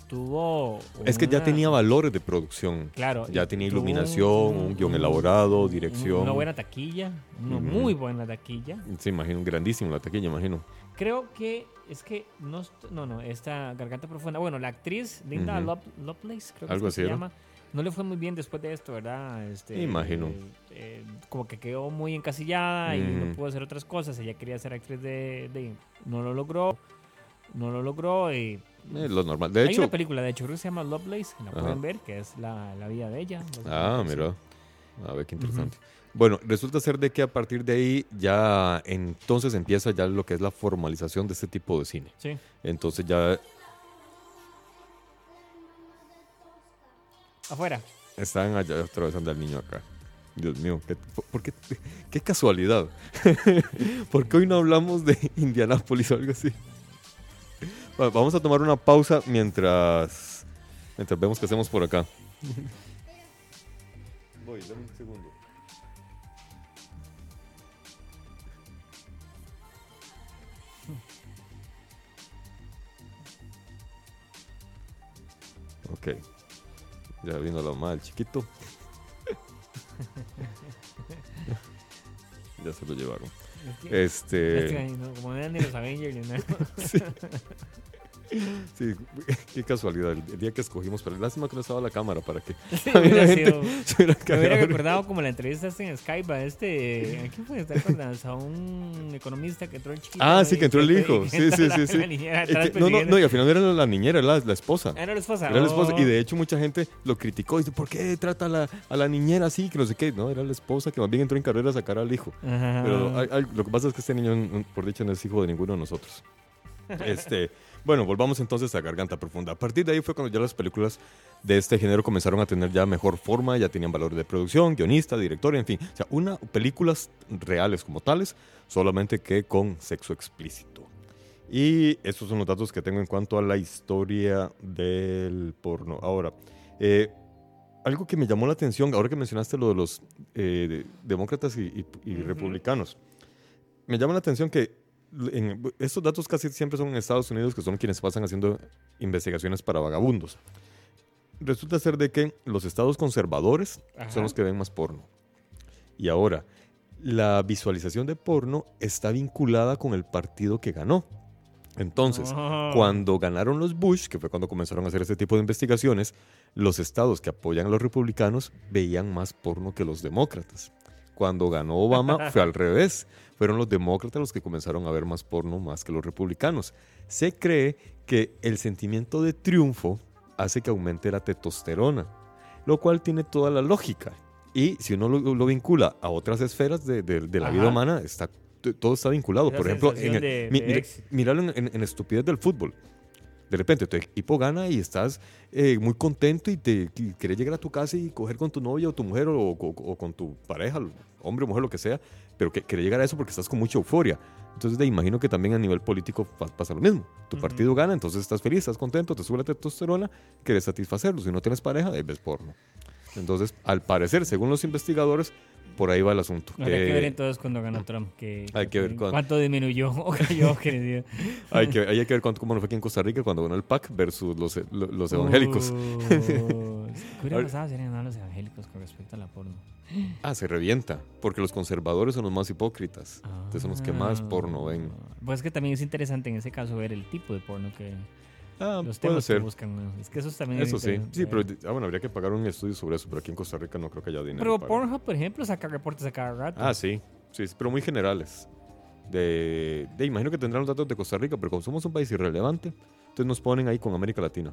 [SPEAKER 2] tuvo...
[SPEAKER 1] Es que ya
[SPEAKER 2] una-
[SPEAKER 1] tenía valores de producción.
[SPEAKER 2] Claro.
[SPEAKER 1] Ya tenía iluminación, un guion elaborado,
[SPEAKER 2] un-
[SPEAKER 1] dirección.
[SPEAKER 2] Una buena taquilla, una
[SPEAKER 1] Ujú.
[SPEAKER 2] muy buena taquilla.
[SPEAKER 1] Se imagino, grandísimo la taquilla, imagino.
[SPEAKER 2] Creo que es que no, no, no, esta garganta profunda. Bueno, la actriz Linda
[SPEAKER 1] Ujú.
[SPEAKER 2] Lov- Lovelace, creo que
[SPEAKER 1] Algo
[SPEAKER 2] es que
[SPEAKER 1] así
[SPEAKER 2] se
[SPEAKER 1] era.
[SPEAKER 2] llama. No le fue muy bien después de esto, ¿verdad? Este,
[SPEAKER 1] Imagino.
[SPEAKER 2] eh, eh, como que quedó muy encasillada y no
[SPEAKER 1] Ujú.
[SPEAKER 2] pudo hacer otras cosas. Ella quería ser actriz de, de- no lo logró, no lo logró. Y
[SPEAKER 1] Eh, lo normal. De
[SPEAKER 2] hay
[SPEAKER 1] hecho,
[SPEAKER 2] una película, de hecho, creo que se llama Lovelace, que la
[SPEAKER 1] Ajá.
[SPEAKER 2] pueden ver, que es la, la vida de ella.
[SPEAKER 1] Ah, mira. A ver, qué interesante. Bueno, resulta ser de que a partir de ahí ya entonces empieza ya lo que es la formalización de este tipo de cine.
[SPEAKER 2] Sí.
[SPEAKER 1] Entonces ya
[SPEAKER 2] Afuera.
[SPEAKER 1] están allá atravesando al niño acá. Dios mío, qué, por qué, qué casualidad. ¿Por qué hoy no hablamos de Indianápolis o algo así? Va- Vamos a tomar una pausa mientras, mientras vemos qué hacemos por acá. Voy, dame un segundo. Ok. Ya vino la mamá del chiquito. ya se lo llevaron.
[SPEAKER 2] Este. ¿no? Como eran de los Avengers. ¿no?
[SPEAKER 1] Sí, qué casualidad. El, día que escogimos, pero lástima que no estaba la cámara para que
[SPEAKER 2] Sí, hubiera sido-
[SPEAKER 1] se hubiera
[SPEAKER 2] Me hubiera recordado como la entrevista en Skype a este. ¿A quién fue? ¿Te acuerdas? A un economista que entró el chiquito.
[SPEAKER 1] Ah, sí, que entró el hijo. Sí, sí, sí, sí.
[SPEAKER 2] la niñera
[SPEAKER 1] Es
[SPEAKER 2] atrás
[SPEAKER 1] que- no, no, y al final era la niñera, era la, la esposa.
[SPEAKER 2] Era la esposa.
[SPEAKER 1] Era la esposa.
[SPEAKER 2] Oh.
[SPEAKER 1] Y de hecho, mucha gente lo criticó. Dice, ¿por qué trata a la, a la niñera así? Que no sé qué. No, era la esposa que más bien entró en carrera a sacar al hijo.
[SPEAKER 2] Ajá.
[SPEAKER 1] Pero hay- hay- lo que pasa es que este niño, por dicho, no es hijo de ninguno de nosotros. Este, bueno, volvamos entonces a Garganta Profunda. A partir de ahí fue cuando ya las películas de este género comenzaron a tener ya mejor forma, ya tenían valor de producción, guionista, director, en fin. O sea, una, películas reales como tales, solamente que con sexo explícito. Y estos son los datos que tengo en cuanto a la historia del porno. Ahora, eh, algo que me llamó la atención, ahora que mencionaste lo de los eh, de- demócratas y, y- y republicanos, me llama la atención que en- estos datos casi siempre son en Estados Unidos, que son quienes pasan haciendo investigaciones para vagabundos. Resulta ser de que los estados conservadores
[SPEAKER 2] Ajá.
[SPEAKER 1] son los que ven más porno. Y ahora, la visualización de porno está vinculada con el partido que ganó. Entonces,
[SPEAKER 2] Oh.
[SPEAKER 1] cuando ganaron los Bush, que fue cuando comenzaron a hacer este tipo de investigaciones, los estados que apoyan a los republicanos veían más porno que los demócratas. Cuando ganó Obama fue al revés. Fueron los demócratas los que comenzaron a ver más porno más que los republicanos. Se cree que el sentimiento de triunfo hace que aumente la testosterona, lo cual tiene toda la lógica. Y si uno lo, lo vincula a otras esferas de, de- de la vida humana, está, todo está vinculado. Por ejemplo, en el-
[SPEAKER 2] de-
[SPEAKER 1] mi-
[SPEAKER 2] de
[SPEAKER 1] mira-
[SPEAKER 2] éxito.
[SPEAKER 1] míralo en, en- en estupidez del fútbol. de repente tu equipo gana y estás eh, muy contento y te y querés llegar a tu casa y coger con tu novia o tu mujer o, o- o con tu pareja, hombre o mujer, lo que sea, pero que querés llegar a eso porque estás con mucha euforia. Entonces, de, imagino que también a nivel político pa- pasa lo mismo. Tu
[SPEAKER 2] Ujú.
[SPEAKER 1] partido gana, entonces estás feliz, estás contento, te sube la testosterona, quieres satisfacerlo. Si no tienes pareja, ves porno. Entonces, al parecer, según los investigadores, por ahí va el asunto.
[SPEAKER 2] Habrá que ver
[SPEAKER 1] Eh,
[SPEAKER 2] entonces cuando ganó Trump. Que,
[SPEAKER 1] Hay que ver cuándo.
[SPEAKER 2] cuánto disminuyó o cayó. querido.
[SPEAKER 1] hay, que, hay que ver cuánto, cómo nos fue aquí en Costa Rica cuando ganó el PAC versus los, los, los evangélicos.
[SPEAKER 2] Uh, ¿Qué hubiera pasado si eran los evangélicos con respecto a la porno?
[SPEAKER 1] Ah, se revienta, porque los conservadores son los más hipócritas. Entonces son los que más porno ven.
[SPEAKER 2] Ah, Pues que también es interesante en ese caso ver el tipo de porno que
[SPEAKER 1] Ah,
[SPEAKER 2] los
[SPEAKER 1] puede
[SPEAKER 2] temas
[SPEAKER 1] ser.
[SPEAKER 2] que buscan. ¿no? Es que eso también es
[SPEAKER 1] Eso sí.
[SPEAKER 2] interesante
[SPEAKER 1] Sí, pero
[SPEAKER 2] ver.
[SPEAKER 1] ah, bueno, habría que pagar un estudio sobre eso, pero aquí en Costa Rica no creo que haya dinero.
[SPEAKER 2] Pero
[SPEAKER 1] para-
[SPEAKER 2] Pornhub, por ejemplo, saca reportes a cada rato.
[SPEAKER 1] Ah, sí, sí, sí, pero muy generales. De, de- imagino que tendrán los datos de Costa Rica, pero como somos un país irrelevante, entonces nos ponen ahí con América Latina.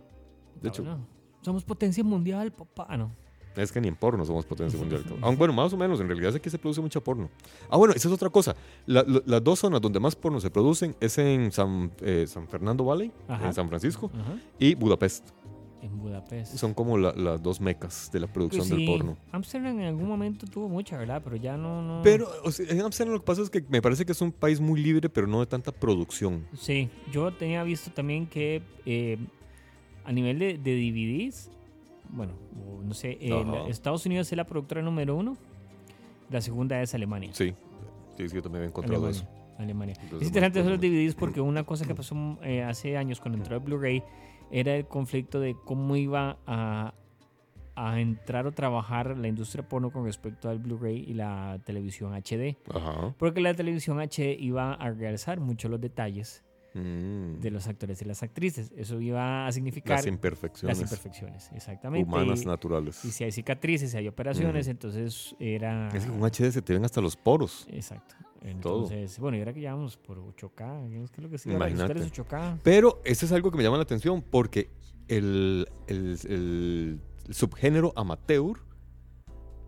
[SPEAKER 1] De
[SPEAKER 2] Ah,
[SPEAKER 1] hecho,
[SPEAKER 2] bueno. Somos potencia mundial, papá. Ah, no.
[SPEAKER 1] es que ni en porno somos potencia mundial. Aunque bueno, más o menos, en realidad es que se produce mucha porno. Ah, bueno, esa es otra cosa. La- la- las dos zonas donde más porno se producen es en San, eh, San Fernando Valley,
[SPEAKER 2] Ajá.
[SPEAKER 1] en San Francisco,
[SPEAKER 2] Ajá.
[SPEAKER 1] y Budapest.
[SPEAKER 2] En Budapest.
[SPEAKER 1] Son como la- las dos mecas de la producción
[SPEAKER 2] Pues
[SPEAKER 1] del porno.
[SPEAKER 2] Amsterdam en algún momento tuvo mucha, ¿verdad? Pero ya no. no...
[SPEAKER 1] Pero o sea, en Amsterdam lo que pasa es que me parece que es un país muy libre, pero no de tanta producción.
[SPEAKER 2] Sí, yo tenía visto también que eh, a nivel de, de DVDs, bueno, no sé, eh, la- Estados Unidos es la productora número uno, la segunda es Alemania.
[SPEAKER 1] Sí, sí, sí, yo también he encontrado
[SPEAKER 2] Alemania.
[SPEAKER 1] eso.
[SPEAKER 2] Alemania.
[SPEAKER 1] Entonces,
[SPEAKER 2] Es interesante eso los DVDs porque una cosa que pasó eh, hace años cuando entró el Blu-ray era el conflicto de cómo iba a, a entrar o trabajar la industria porno con respecto al Blu-ray y la televisión HD.
[SPEAKER 1] Ajá.
[SPEAKER 2] Porque la televisión HD iba a realzar mucho los detalles
[SPEAKER 1] Mm.
[SPEAKER 2] de los actores y las actrices. Eso iba a significar
[SPEAKER 1] Las imperfecciones
[SPEAKER 2] las imperfecciones, exactamente.
[SPEAKER 1] humanas
[SPEAKER 2] y,
[SPEAKER 1] naturales.
[SPEAKER 2] y si hay cicatrices, si hay operaciones, entonces era...
[SPEAKER 1] Es que con HD se te ven hasta los poros.
[SPEAKER 2] Exacto.
[SPEAKER 1] Todo.
[SPEAKER 2] Entonces, bueno, y ahora que ya vamos por 8K, ¿qué es lo que sí? Ahora
[SPEAKER 1] Imagínate.
[SPEAKER 2] ustedes 8K.
[SPEAKER 1] Pero eso es algo que me llama la atención porque el, el- el subgénero amateur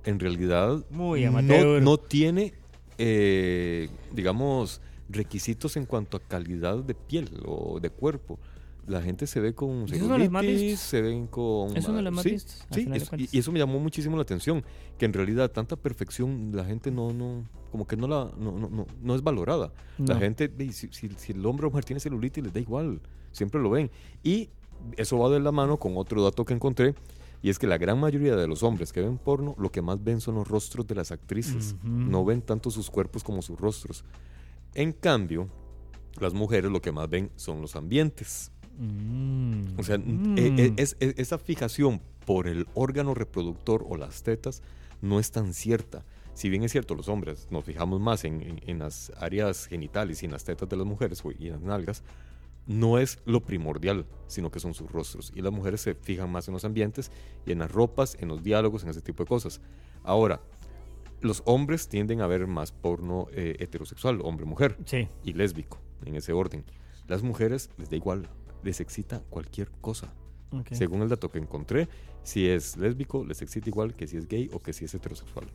[SPEAKER 1] en realidad
[SPEAKER 2] Muy
[SPEAKER 1] no-
[SPEAKER 2] amateur.
[SPEAKER 1] No, tiene, eh, digamos, requisitos en cuanto a calidad de piel o de cuerpo. La gente se ve con celulitis, se ven con...
[SPEAKER 2] Es uno de los más
[SPEAKER 1] sí, Sí, eso- y, y eso me llamó muchísimo la atención, que en realidad tanta perfección la gente no, no como que no, la, no, no, no, no es valorada. La gente, si, si- si el hombre o mujer tiene celulitis, les da igual, siempre lo ven. Y eso va de la mano con otro dato que encontré, y es que la gran mayoría de los hombres que ven porno, lo que más ven son los rostros de las actrices. No ven tanto sus cuerpos como sus rostros. En cambio, las mujeres lo que más ven son los ambientes.
[SPEAKER 2] Mm.
[SPEAKER 1] O sea,
[SPEAKER 2] Mm.
[SPEAKER 1] eh, es- es- esa fijación por el órgano reproductor o las tetas no es tan cierta. Si bien es cierto, los hombres nos fijamos más en, en- en las áreas genitales y en las tetas de las mujeres y en las nalgas, no es lo primordial, sino que son sus rostros. Y las mujeres se fijan más en los ambientes y en las ropas, en los diálogos, en ese tipo de cosas. Ahora, los hombres tienden a ver más porno eh, heterosexual, hombre-mujer
[SPEAKER 2] Sí.
[SPEAKER 1] y lésbico, en ese orden. Las mujeres les da igual, les excita cualquier cosa. Según el dato que encontré, si es lésbico, les excita igual que si es gay o que si es heterosexual.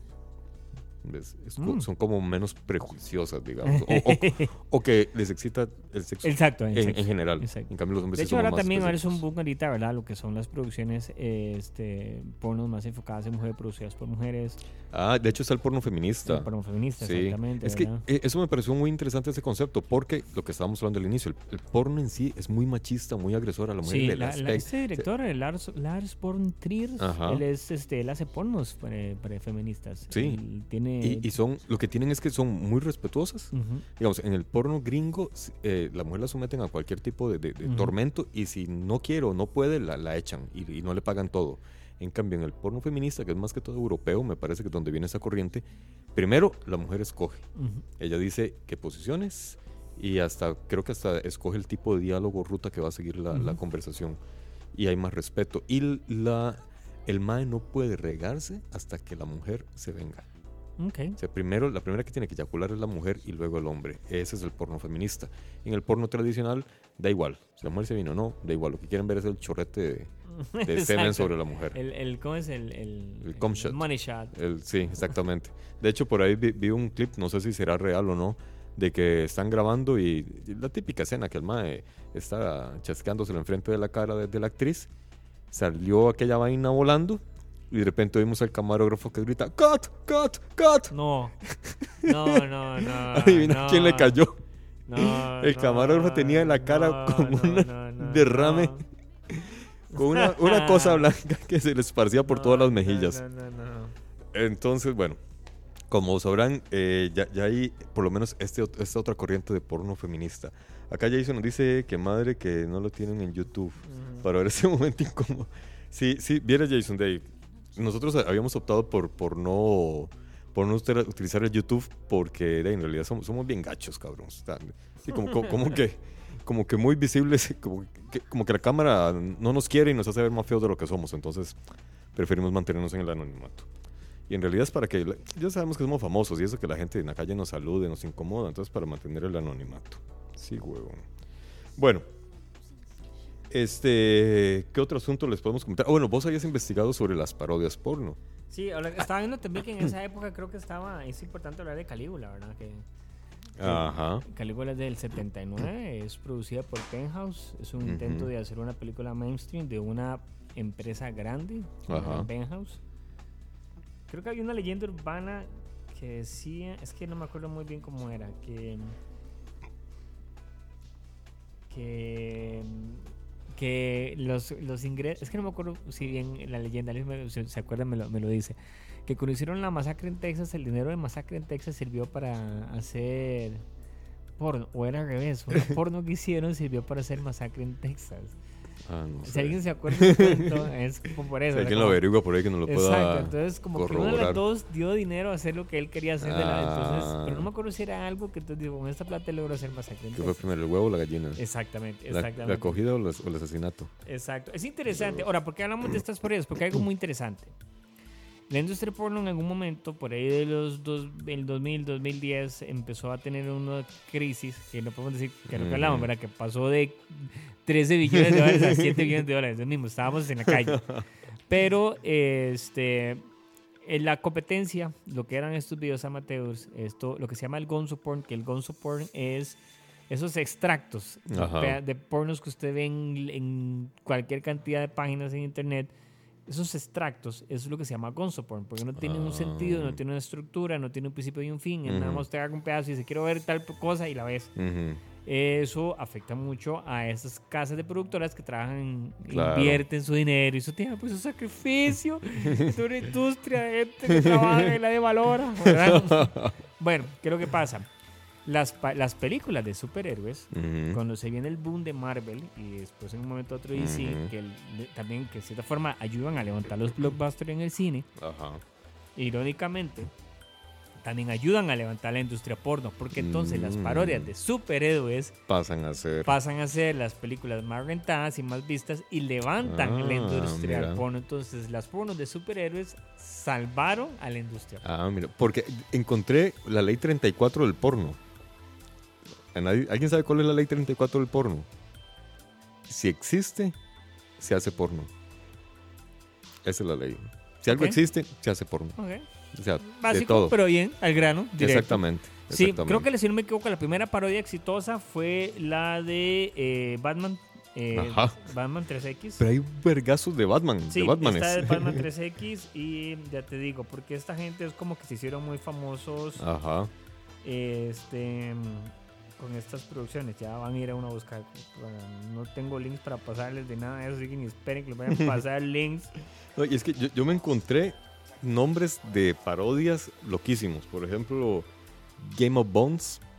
[SPEAKER 1] Es co-
[SPEAKER 2] Mm.
[SPEAKER 1] Son como menos prejuiciosas, digamos. O, o- o que les excita el sexo
[SPEAKER 2] Exacto,
[SPEAKER 1] en,
[SPEAKER 2] exacto.
[SPEAKER 1] en general.
[SPEAKER 2] Exacto.
[SPEAKER 1] En cambio, los hombres
[SPEAKER 2] De
[SPEAKER 1] sí
[SPEAKER 2] hecho, ahora
[SPEAKER 1] más
[SPEAKER 2] también ahora es un boom ahorita, ¿verdad? Lo que son las producciones este, pornos más enfocadas en mujeres, producidas por mujeres,
[SPEAKER 1] Ah, de hecho está el porno feminista.
[SPEAKER 2] porno feministas,
[SPEAKER 1] Sí,
[SPEAKER 2] exactamente.
[SPEAKER 1] es que
[SPEAKER 2] ¿verdad?
[SPEAKER 1] eh, eso me pareció muy interesante ese concepto, porque lo que estábamos hablando al inicio, el, el porno en sí es muy machista, muy agresor a la mujer.
[SPEAKER 2] Sí, la- la- este director, el Lars, Lars von Trier, él, es, este, él hace pornos para, para feministas.
[SPEAKER 1] Sí.
[SPEAKER 2] Él tiene...
[SPEAKER 1] y, y son, lo que tienen es que son muy respetuosas.
[SPEAKER 2] Ujú.
[SPEAKER 1] Digamos, en el porno gringo, eh, la mujer la someten a cualquier tipo de, de- de
[SPEAKER 2] Ujú.
[SPEAKER 1] tormento y si no quiere o no puede, la, la echan y, y no le pagan todo. En cambio, en el porno feminista, que es más que todo europeo, me parece que es donde viene esa corriente, primero la mujer escoge.
[SPEAKER 2] Ujú.
[SPEAKER 1] Ella dice qué posiciones y hasta, creo que hasta escoge el tipo de diálogo, ruta que va a seguir la, la conversación. Y hay más respeto. Y la, el MAE no puede regarse hasta que la mujer se venga.
[SPEAKER 2] Ok.
[SPEAKER 1] O sea, primero, la primera que tiene que eyacular es la mujer y luego el hombre. Ese es el porno feminista. En el porno tradicional, da igual. Si la mujer se vino o no, da igual. Lo que quieren ver es el chorrete de, de semen sobre la mujer.
[SPEAKER 2] El, el, ¿Cómo es el...? El,
[SPEAKER 1] El cum shot.
[SPEAKER 2] money shot.
[SPEAKER 1] El- sí, exactamente. De hecho, por ahí vi, vi un clip, no sé si será real o no, de que están grabando y, y la típica escena que el mae está chasqueándose enfrente de la cara de, de la actriz. Salió aquella vaina volando y de repente oímos al camarógrafo que grita ¡Cut! ¡Cut! ¡Cut!
[SPEAKER 2] No. No, no, no.
[SPEAKER 1] Adivina
[SPEAKER 2] no,
[SPEAKER 1] quién le cayó.
[SPEAKER 2] no,
[SPEAKER 1] El
[SPEAKER 2] no,
[SPEAKER 1] camarógrafo tenía la cara
[SPEAKER 2] no,
[SPEAKER 1] como
[SPEAKER 2] no, no, no,
[SPEAKER 1] derrame
[SPEAKER 2] no.
[SPEAKER 1] Con una, una cosa blanca que se le esparcía por
[SPEAKER 2] No,
[SPEAKER 1] todas las
[SPEAKER 2] no,
[SPEAKER 1] mejillas.
[SPEAKER 2] No, no, no.
[SPEAKER 1] Entonces, bueno, como sabrán, eh, ya, ya hay por lo menos este, esta otra corriente de porno feminista. Acá Jason nos dice que madre que no lo tienen en YouTube para ver ese momento incómodo. Sí, sí, viera Jason Day. Nosotros habíamos optado por, por no por no util- utilizar el YouTube porque en realidad somos, somos bien gachos, cabrón. Sí, como, como, como que como que muy visibles, como que, como que la cámara no nos quiere y nos hace ver más feos de lo que somos. Entonces preferimos mantenernos en el anonimato. Y en realidad es para que, ya sabemos que somos famosos y eso que la gente en la calle nos salude, nos incomoda, entonces para mantener el anonimato. Sí, huevón. Bueno, este, ¿qué otro asunto les podemos comentar? Ah, bueno, vos habías investigado sobre las parodias porno.
[SPEAKER 2] Sí, estaba viendo también que en esa época creo que estaba, es importante hablar de Calígula, ¿verdad? Que
[SPEAKER 1] Ajá.
[SPEAKER 2] Calígula es del 79, es producida por Penthouse, es un intento de hacer una película mainstream de una empresa grande,
[SPEAKER 1] Ajá.
[SPEAKER 2] Penthouse. Creo que había una leyenda urbana que decía, es que no me acuerdo muy bien cómo era, que que que los, los ingresos, es que no me acuerdo si bien la leyenda, si se acuerda me lo, me lo dice, que cuando hicieron la masacre en Texas, el dinero de masacre en Texas sirvió para hacer porno, o era al revés, un porno que hicieron sirvió para hacer masacre en Texas.
[SPEAKER 1] Ah, no
[SPEAKER 2] Si alguien se acuerda del cuento, es como por eso.
[SPEAKER 1] Si alguien lo averigua por ahí que nos lo
[SPEAKER 2] Exacto,
[SPEAKER 1] pueda
[SPEAKER 2] entonces como que uno de los dos dio dinero a hacer lo que él quería hacer de la, entonces,
[SPEAKER 1] Ah.
[SPEAKER 2] pero no me acuerdo si era algo que entonces digo, con esta plata logró hacer masacre en
[SPEAKER 1] ¿Qué fue primero, el huevo o la gallina?
[SPEAKER 2] Exactamente,
[SPEAKER 1] La,
[SPEAKER 2] exactamente.
[SPEAKER 1] la acogida o, las- o el asesinato?
[SPEAKER 2] Exacto. Es interesante. Ahora, ¿por qué hablamos de estas pruebas? Porque hay algo muy interesante. La industria porno en algún momento, por ahí de los dos, el 2000, 2010, empezó a tener una crisis, que no podemos decir que lo que hablamos. ¿verdad? Que pasó de 13 billones de dólares a 7 billones de dólares. Mismo, estábamos en la calle. Pero, este, en la competencia, lo que eran estos videos amateurs, esto, lo que se llama el gonzo porn, que el gonzo porn es esos extractos
[SPEAKER 1] Ajá.
[SPEAKER 2] de, de pornos que usted ve en, en cualquier cantidad de páginas en internet, esos extractos, eso es lo que se llama gonzo porn, porque no tiene un sentido,
[SPEAKER 1] Ah.
[SPEAKER 2] no tiene una estructura, no tiene un principio y un fin, es nada
[SPEAKER 1] Ujú.
[SPEAKER 2] más te haga un pedazo y dice quiero ver tal cosa y la ves.
[SPEAKER 1] Ujú.
[SPEAKER 2] Eso afecta mucho a esas casas de productoras que trabajan,
[SPEAKER 1] Claro.
[SPEAKER 2] invierten su dinero y su tiempo y su sacrificio. es una industria de gente que trabaja y la devalora. ¿verdad? bueno, ¿qué es lo que pasa? Las, las películas de superhéroes, cuando se viene el boom de Marvel y después en un momento otro DC,
[SPEAKER 1] Ujú.
[SPEAKER 2] que el- también que de cierta forma ayudan a levantar los blockbusters en el cine,
[SPEAKER 1] Ajá.
[SPEAKER 2] irónicamente, también ayudan a levantar la industria porno, porque entonces las parodias
[SPEAKER 1] Mm.
[SPEAKER 2] de superhéroes
[SPEAKER 1] Pasan a ser.
[SPEAKER 2] pasan a ser las películas más rentadas y más vistas y levantan la
[SPEAKER 1] Ah,
[SPEAKER 2] industria
[SPEAKER 1] mira.
[SPEAKER 2] porno. Entonces, las pornos de superhéroes salvaron a la industria.
[SPEAKER 1] Ah, mira, porque encontré la ley 34 del porno. ¿A nadie- ¿Alguien sabe cuál es la ley 34 del porno? Si existe, se hace porno. Esa es la ley. Si algo existe, se hace porno.
[SPEAKER 2] Ok.
[SPEAKER 1] O sea, de
[SPEAKER 2] Básico,
[SPEAKER 1] todo.
[SPEAKER 2] pero bien, al grano. directo.
[SPEAKER 1] Exactamente.
[SPEAKER 2] Sí, creo que si no me equivoco, la primera parodia exitosa fue la de eh, Batman. eh,
[SPEAKER 1] Ajá.
[SPEAKER 2] Batman 3X.
[SPEAKER 1] Pero hay vergazos de Batman.
[SPEAKER 2] Sí,
[SPEAKER 1] de Batman
[SPEAKER 2] esta es Batman 3X y ya te digo, porque esta gente es como que se hicieron muy famosos
[SPEAKER 1] Ajá.
[SPEAKER 2] este con estas producciones. Ya van a ir a una a buscar. Bueno, no tengo links para pasarles de nada de eso, así que ni esperen que les vayan a pasar links.
[SPEAKER 1] No, y es que yo, yo me encontré nombres de parodias loquísimos. Por ejemplo, Game of Bones.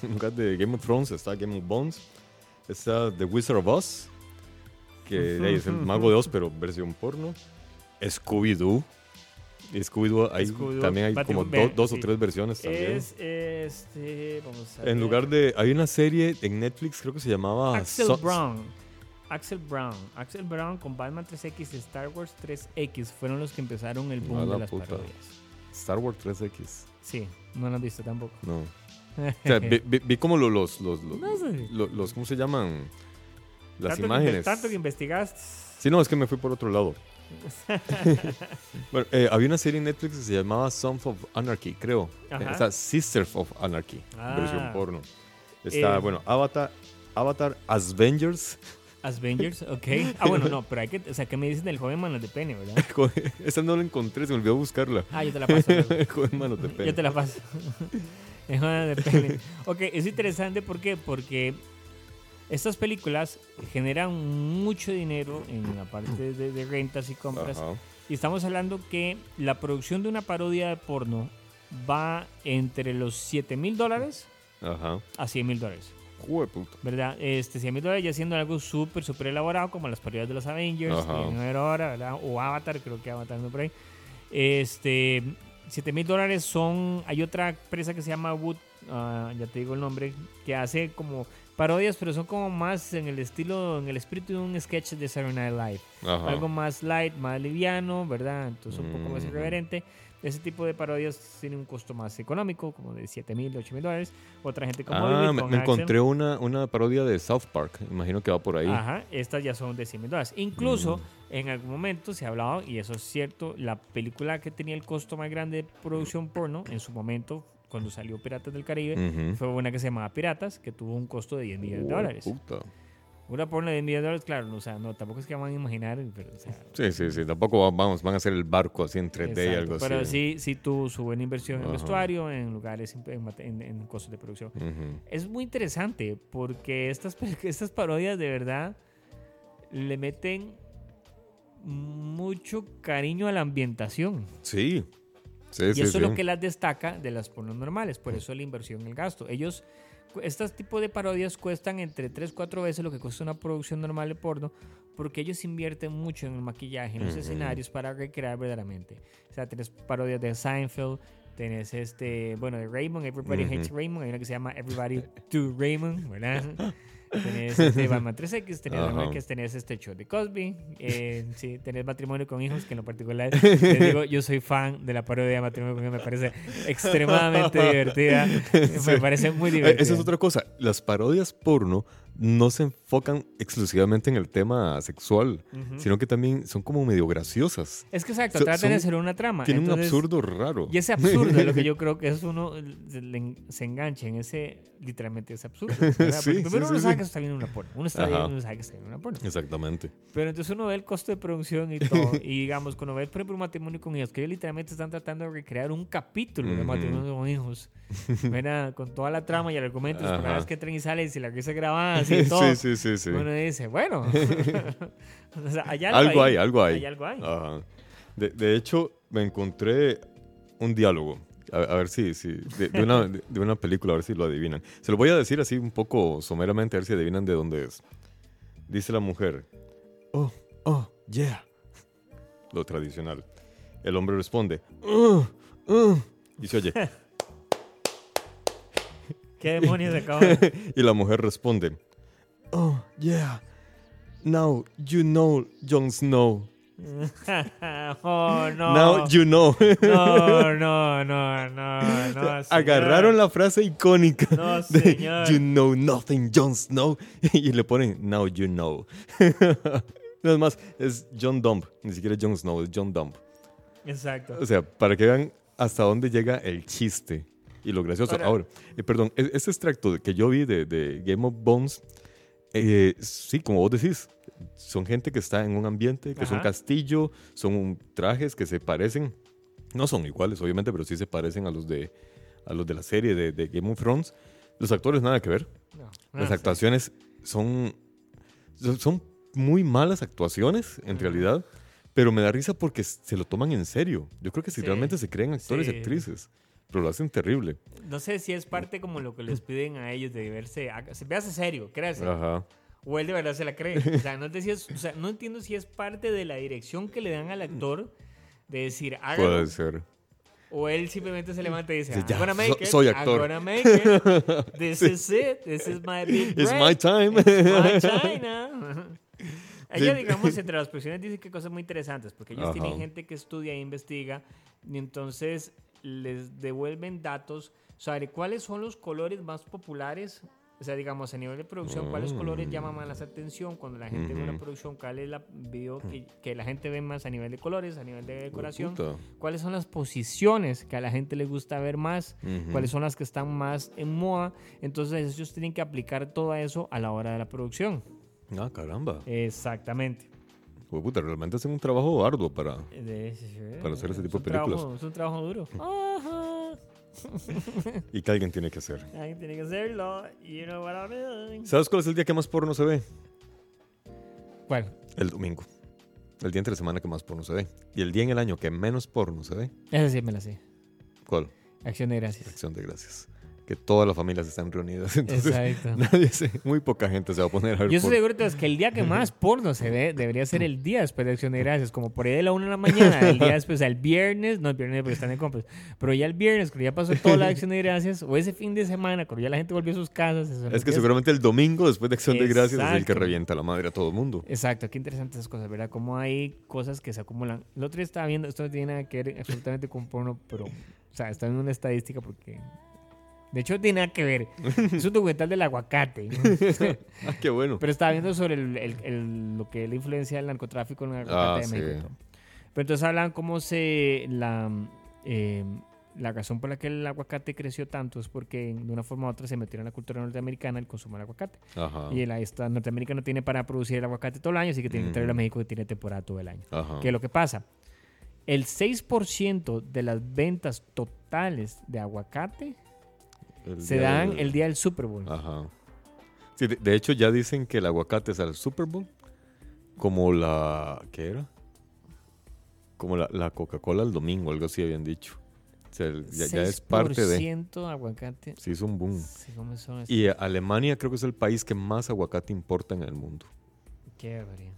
[SPEAKER 1] En lugar de Game of Thrones está Game of Bones. Está The Wizard of Oz. Que es el mago de Oz, pero versión porno. Scooby-Doo. Scooby-Doo,
[SPEAKER 2] Scooby-Doo,
[SPEAKER 1] también hay
[SPEAKER 2] Batman,
[SPEAKER 1] como do- dos
[SPEAKER 2] sí.
[SPEAKER 1] o tres versiones también.
[SPEAKER 2] Es este. Vamos a
[SPEAKER 1] en
[SPEAKER 2] ver.
[SPEAKER 1] lugar de. Hay una serie en Netflix, creo que se llamaba.
[SPEAKER 2] Axel
[SPEAKER 1] So-
[SPEAKER 2] Brown. Axel Brown. Axel Brown con Batman 3X y Star Wars 3X fueron los que empezaron el boom
[SPEAKER 1] la
[SPEAKER 2] de las
[SPEAKER 1] puta.
[SPEAKER 2] parodias.
[SPEAKER 1] Star Wars 3X.
[SPEAKER 2] Sí, no lo han visto tampoco.
[SPEAKER 1] No. O sea, vi, vi- vi como lo- los, los, los,
[SPEAKER 2] No sé.
[SPEAKER 1] lo- los- ¿Cómo se llaman? Las
[SPEAKER 2] tanto Que,
[SPEAKER 1] imágenes.
[SPEAKER 2] tanto que investigaste.
[SPEAKER 1] Sí, no, es que me fui por otro lado. Bueno, eh, había una serie en Netflix que se llamaba Sons of Anarchy, creo. Eh, Está Sisters of Anarchy,
[SPEAKER 2] Ah.
[SPEAKER 1] versión porno. Está,
[SPEAKER 2] Eh.
[SPEAKER 1] bueno, Avatar, Avatar Avengers.
[SPEAKER 2] Avengers, ok. Ah, bueno, no, pero hay que. O sea, ¿qué me dices del joven manos de pene, verdad?
[SPEAKER 1] Esa no la encontré, se me olvidó buscarla.
[SPEAKER 2] Ah, yo te la paso. luego.
[SPEAKER 1] Joder, mano, te
[SPEAKER 2] Yo te la paso. Es una de pene. Ok, es interesante ¿por qué? porque estas películas generan mucho dinero en la parte de, de rentas y compras.
[SPEAKER 1] Ajá.
[SPEAKER 2] Y estamos hablando que la producción de una parodia de porno va entre los 7 mil dólares a 100 mil dólares. ¿Verdad? Este, 100 mil dólares ya siendo algo súper, súper elaborado, como las parodias de los Avengers, ver ahora, ¿verdad? O Avatar, creo que Avatar no por ahí. Este, 7 mil dólares son. Hay otra empresa que se llama Wood, ah, ya te digo el nombre, que hace como parodias, pero son como más en el estilo, en el espíritu de un sketch de Saturday Night Live.
[SPEAKER 1] Ajá.
[SPEAKER 2] Algo más light, más liviano, ¿verdad? Entonces un poco más
[SPEAKER 1] Ujú.
[SPEAKER 2] irreverente. Ese tipo de parodias tiene un costo más económico, como de 7 mil, 8 mil dólares. Otra gente como
[SPEAKER 1] Ah, me, encontré una, una parodia de South Park. Imagino que va por ahí.
[SPEAKER 2] Ajá, estas ya son de 100 mil dólares. Incluso
[SPEAKER 1] Mm.
[SPEAKER 2] en algún momento se ha hablado, y eso es cierto, la película que tenía el costo más grande de producción porno en su momento, cuando salió Piratas del Caribe, fue una que se llamaba Piratas, que tuvo un costo de 10 millones de dólares.
[SPEAKER 1] Puta.
[SPEAKER 2] Una porno de 10 millones de dólares, claro, no, o sea, no, tampoco es que van a imaginar, pero, o sea,
[SPEAKER 1] Sí, sí, sí. Tampoco va- vamos, van a hacer el barco así en 3D y algo así.
[SPEAKER 2] Pero sí, sí tuvo su buena inversión en
[SPEAKER 1] Ajá.
[SPEAKER 2] vestuario, en lugares, en, en- en costos de producción.
[SPEAKER 1] Ujú.
[SPEAKER 2] Es muy interesante porque estas, estas parodias de verdad le meten mucho cariño a la ambientación.
[SPEAKER 1] Sí. Sí,
[SPEAKER 2] y
[SPEAKER 1] sí,
[SPEAKER 2] eso
[SPEAKER 1] sí.
[SPEAKER 2] es lo que las destaca de las pornos normales. Por eso la inversión y el gasto. Ellos, estos tipos de parodias cuestan entre 3, 4 veces lo que cuesta una producción normal de porno. Porque ellos invierten mucho en el maquillaje, en los
[SPEAKER 1] Ujú.
[SPEAKER 2] escenarios para recrear verdaderamente. O sea, tenés parodias de Seinfeld, tenés este, bueno, de Raymond, Everybody
[SPEAKER 1] Ujú.
[SPEAKER 2] Hates Raymond, hay una que se llama Everybody to Raymond, ¿verdad? Tenés este Batman 3X, tenés
[SPEAKER 1] Ajá.
[SPEAKER 2] Tenés este show de Cosby, eh, sí, tenés matrimonio con hijos, que en lo particular, te digo, yo soy fan de la parodia de matrimonio con hijos, me parece extremadamente divertida, me parece muy
[SPEAKER 1] Eh,
[SPEAKER 2] divertida.
[SPEAKER 1] Esa es otra cosa. Las parodias porno no se enfocan exclusivamente en el tema sexual, sino que también son como medio graciosas.
[SPEAKER 2] Es que exacto,
[SPEAKER 1] So-
[SPEAKER 2] tratan de hacer una trama.
[SPEAKER 1] Tienen un absurdo raro.
[SPEAKER 2] Y ese absurdo es lo que yo creo que es uno se, se engancha en ese, literalmente ese absurdo.
[SPEAKER 1] Sí,
[SPEAKER 2] primero
[SPEAKER 1] sí,
[SPEAKER 2] uno sabe
[SPEAKER 1] sí.
[SPEAKER 2] que está viendo una porno. Uno está viendo, uno sabe que está viendo una porno.
[SPEAKER 1] Exactamente.
[SPEAKER 2] Pero entonces uno ve el costo de producción y todo. y digamos, cuando ves, por ejemplo, un matrimonio con hijos, que ellos literalmente están tratando de recrear un capítulo de matrimonio con hijos. ¿verdad? Con toda la trama y el argumento, personajes que entran y salen, y si la risa grabada, así y todo.
[SPEAKER 1] sí, sí, sí, sí.
[SPEAKER 2] Uno dice, bueno. o sea, hay algo,
[SPEAKER 1] algo hay, algo hay.
[SPEAKER 2] Hay algo ahí.
[SPEAKER 1] Ajá. De, de hecho, me encontré un diálogo. A, a ver si, si de, de una, de, una película, a ver si lo adivinan. Se lo voy a decir así un poco someramente, a ver si adivinan de dónde es. Dice la mujer, oh, oh, yeah. Lo tradicional. El hombre responde, oh, oh. Y se oye.
[SPEAKER 2] ¿Qué demonios acaba
[SPEAKER 1] y la mujer responde, oh, yeah. Now you know, Jon Snow.
[SPEAKER 2] oh, no.
[SPEAKER 1] Now you know.
[SPEAKER 2] No, no, no, no, no.
[SPEAKER 1] Agarraron la frase icónica
[SPEAKER 2] No,
[SPEAKER 1] de
[SPEAKER 2] señor.
[SPEAKER 1] You know nothing, Jon Snow. Y le ponen Now you know. No es más, es John Dump. Ni siquiera es Jon Snow, es John Dump.
[SPEAKER 2] Exacto.
[SPEAKER 1] O sea, para que vean hasta dónde llega el chiste y lo gracioso.
[SPEAKER 2] Ahora-
[SPEAKER 1] Ahora, eh, perdón, e- ese extracto que yo vi de, de Game of Bones, eh, sí, como vos decís, son gente que está en un ambiente, que es un
[SPEAKER 2] Ajá.
[SPEAKER 1] castillo, son trajes que se parecen, no son iguales, obviamente, pero sí se parecen a los de, a los de la serie de, de Game of Thrones. Los actores nada que ver.
[SPEAKER 2] No,
[SPEAKER 1] Las
[SPEAKER 2] no
[SPEAKER 1] actuaciones son, son- son muy malas actuaciones, en realidad, pero me da risa porque se lo toman en serio. Yo creo que si
[SPEAKER 2] Sí,
[SPEAKER 1] realmente se creen actores y
[SPEAKER 2] sí.
[SPEAKER 1] actrices, pero lo hacen terrible.
[SPEAKER 2] No sé si es parte como lo que les piden a ellos de verse, se véase serio, créase.
[SPEAKER 1] Ajá.
[SPEAKER 2] O él de verdad se la cree. O sea, no, sé si es- o sea, no entiendo si es parte de la dirección que le dan al actor de decir, hágalo.
[SPEAKER 1] Puede ser.
[SPEAKER 2] O él simplemente se levanta y dice, I'm
[SPEAKER 1] "Ya,
[SPEAKER 2] gonna make
[SPEAKER 1] so-
[SPEAKER 2] it.
[SPEAKER 1] soy
[SPEAKER 2] I'm
[SPEAKER 1] actor."
[SPEAKER 2] gonna make it. This is it. This is my big
[SPEAKER 1] It's
[SPEAKER 2] break.
[SPEAKER 1] my time.
[SPEAKER 2] My China. Ella,
[SPEAKER 1] Sí.
[SPEAKER 2] digamos, entre las producciones dice que cosas muy interesantes, porque ellos
[SPEAKER 1] Ajá.
[SPEAKER 2] tienen gente que estudia e investiga, y entonces les devuelven datos sobre cuáles son los colores más populares O sea, digamos, a nivel de producción, ¿cuáles colores llaman más la atención? Cuando la gente ve una producción, ¿cuál es la video que, que la gente ve más a nivel de colores, a nivel de decoración? ¿Cuáles son las posiciones que a la gente le gusta ver más? ¿Cuáles son las que están más en moda? Entonces ellos tienen que aplicar todo eso a la hora de la producción.
[SPEAKER 1] Ah, caramba.
[SPEAKER 2] Exactamente.
[SPEAKER 1] Puta, realmente hacen un trabajo arduo para...
[SPEAKER 2] De-
[SPEAKER 1] Para hacer ese tipo de
[SPEAKER 2] un trabajo-
[SPEAKER 1] películas.
[SPEAKER 2] es un trabajo duro. Ajá.
[SPEAKER 1] Y que alguien tiene que hacer.
[SPEAKER 2] Alguien tiene que hacerlo. You know what I mean.
[SPEAKER 1] ¿Sabes cuál es el día que más porno se ve?
[SPEAKER 2] ¿Cuál?
[SPEAKER 1] El domingo. El día entre semana que más porno se ve. Y el día en el año que menos porno se ve.
[SPEAKER 2] Esa sí me la sé.
[SPEAKER 1] ¿Cuál?
[SPEAKER 2] Acción de gracias.
[SPEAKER 1] Acción de gracias. Que todas las familias están reunidas. Entonces,
[SPEAKER 2] Exacto.
[SPEAKER 1] nadie se, muy poca gente se va a poner a ver
[SPEAKER 2] Yo estoy seguro entonces, que el día que más porno se ve debería ser el día después de Acción de Gracias, como por ahí de la 1 de la mañana, el día después, o sea, el viernes, no el viernes porque están de compras, pero ya el viernes, cuando ya pasó toda la Acción de Gracias, o ese fin de semana, cuando ya la gente volvió a sus casas.
[SPEAKER 1] Es que seguramente el domingo después de Acción de Gracias es el que revienta la madre a todo el mundo.
[SPEAKER 2] Exacto, qué interesantes esas cosas, ¿verdad? Cómo hay cosas que se acumulan. El otro día estaba viendo, esto no tiene nada que ver absolutamente con porno, pero, o sea, está en una estadística porque. De hecho, no tiene nada que ver. Es un documental del aguacate.
[SPEAKER 1] Ah, qué bueno.
[SPEAKER 2] Pero estaba viendo sobre el, el- el- lo que es la influencia del narcotráfico en el aguacate
[SPEAKER 1] Ah,
[SPEAKER 2] de
[SPEAKER 1] sí.
[SPEAKER 2] México. Pero entonces hablan cómo se. La, eh, la razón por la que el aguacate creció tanto es porque de una forma u otra se metió en la cultura norteamericana el consumo del aguacate.
[SPEAKER 1] Ajá.
[SPEAKER 2] Y la esta Norteamérica no tiene para producir el aguacate todo el año, así que tiene que traerlo a
[SPEAKER 1] Ujú.
[SPEAKER 2] México que tiene temporada todo el año.
[SPEAKER 1] Ajá.
[SPEAKER 2] ¿Qué es lo que pasa? El 6% de las ventas totales de aguacate
[SPEAKER 1] El
[SPEAKER 2] se dan
[SPEAKER 1] del-
[SPEAKER 2] el día del Super Bowl.
[SPEAKER 1] Ajá. Sí, de, de hecho ya dicen que el aguacate es al Super Bowl como la... ¿Qué era? Como la, la Coca-Cola el domingo, algo así habían dicho. O sea, ya, ya es parte de...
[SPEAKER 2] 6% aguacate.
[SPEAKER 1] Sí, es un boom.
[SPEAKER 2] Sí.
[SPEAKER 1] Y Alemania creo que es el país que más aguacate importa en el mundo.
[SPEAKER 2] Qué barbaridad.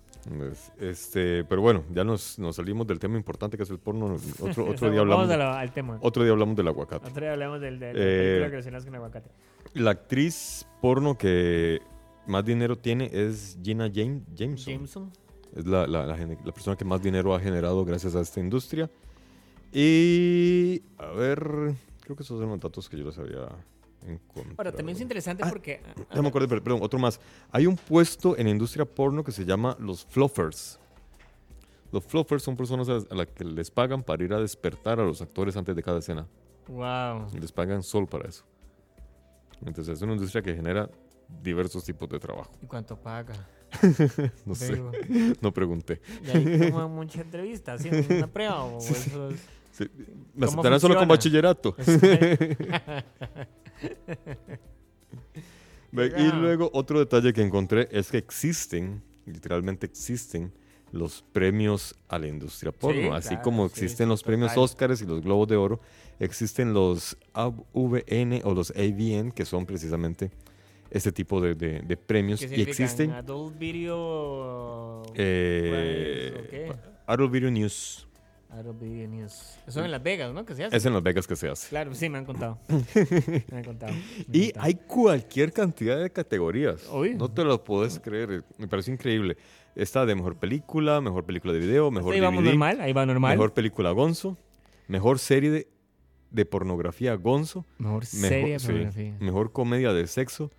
[SPEAKER 1] Es- Este, pero bueno, ya nos, nos salimos del tema importante que es el porno. Otro, otro, día, hablamos,
[SPEAKER 2] al tema.
[SPEAKER 1] otro día hablamos del aguacate.
[SPEAKER 2] Otro día hablamos del, del,
[SPEAKER 1] Eh,
[SPEAKER 2] de película relacionadas con aguacate.
[SPEAKER 1] La actriz porno que más dinero tiene es Gina Jam- Jameson.
[SPEAKER 2] Jameson.
[SPEAKER 1] Es la, la- la gene- la persona que más dinero ha generado gracias a esta industria. Y a ver, creo que esos son los datos que yo les había encontrado.
[SPEAKER 2] Ahora, también es interesante
[SPEAKER 1] Ah,
[SPEAKER 2] porque...
[SPEAKER 1] Ya me pero- perdón, otro más. Hay un puesto en la industria porno que se llama los fluffers. Los fluffers son personas a las que les pagan para ir a despertar a los actores antes de cada escena.
[SPEAKER 2] Wow.
[SPEAKER 1] Les pagan solo para eso. Entonces es una industria que genera diversos tipos de trabajo.
[SPEAKER 2] ¿Y cuánto paga?
[SPEAKER 1] No sé, no pregunté.
[SPEAKER 2] Y ahí toman muchas entrevistas, ¿sí? una prueba o eso es-
[SPEAKER 1] Sí, Me
[SPEAKER 2] ¿Cómo
[SPEAKER 1] aceptarán solo con bachillerato. Y luego otro detalle que encontré es que existen, literalmente existen, los premios a la industria porno. Así
[SPEAKER 2] claro,
[SPEAKER 1] como existen
[SPEAKER 2] sí,
[SPEAKER 1] los premios
[SPEAKER 2] total.
[SPEAKER 1] Óscares y los Globos de Oro, existen los AVN o los AVN, que son precisamente este tipo de, de- de premios.
[SPEAKER 2] ¿Qué
[SPEAKER 1] Y existen
[SPEAKER 2] Adult Video...
[SPEAKER 1] eh. Adult Video News.
[SPEAKER 2] Video News. Eso en Las Vegas, ¿no? Que se hace.
[SPEAKER 1] Es en Las Vegas que se hace.
[SPEAKER 2] Claro, sí, me han contado. me han contado. me
[SPEAKER 1] Y
[SPEAKER 2] contado.
[SPEAKER 1] hay cualquier cantidad de categorías. No te lo puedes creer. Me parece increíble. Está de mejor película, mejor película de video, mejor
[SPEAKER 2] ahí vamos
[SPEAKER 1] DVD,
[SPEAKER 2] normal, ahí va normal.
[SPEAKER 1] mejor película Gonzo, mejor serie de, de pornografía Gonzo,
[SPEAKER 2] Mejor
[SPEAKER 1] mejor,
[SPEAKER 2] serie de
[SPEAKER 1] sí,
[SPEAKER 2] pornografía.
[SPEAKER 1] mejor comedia de sexo.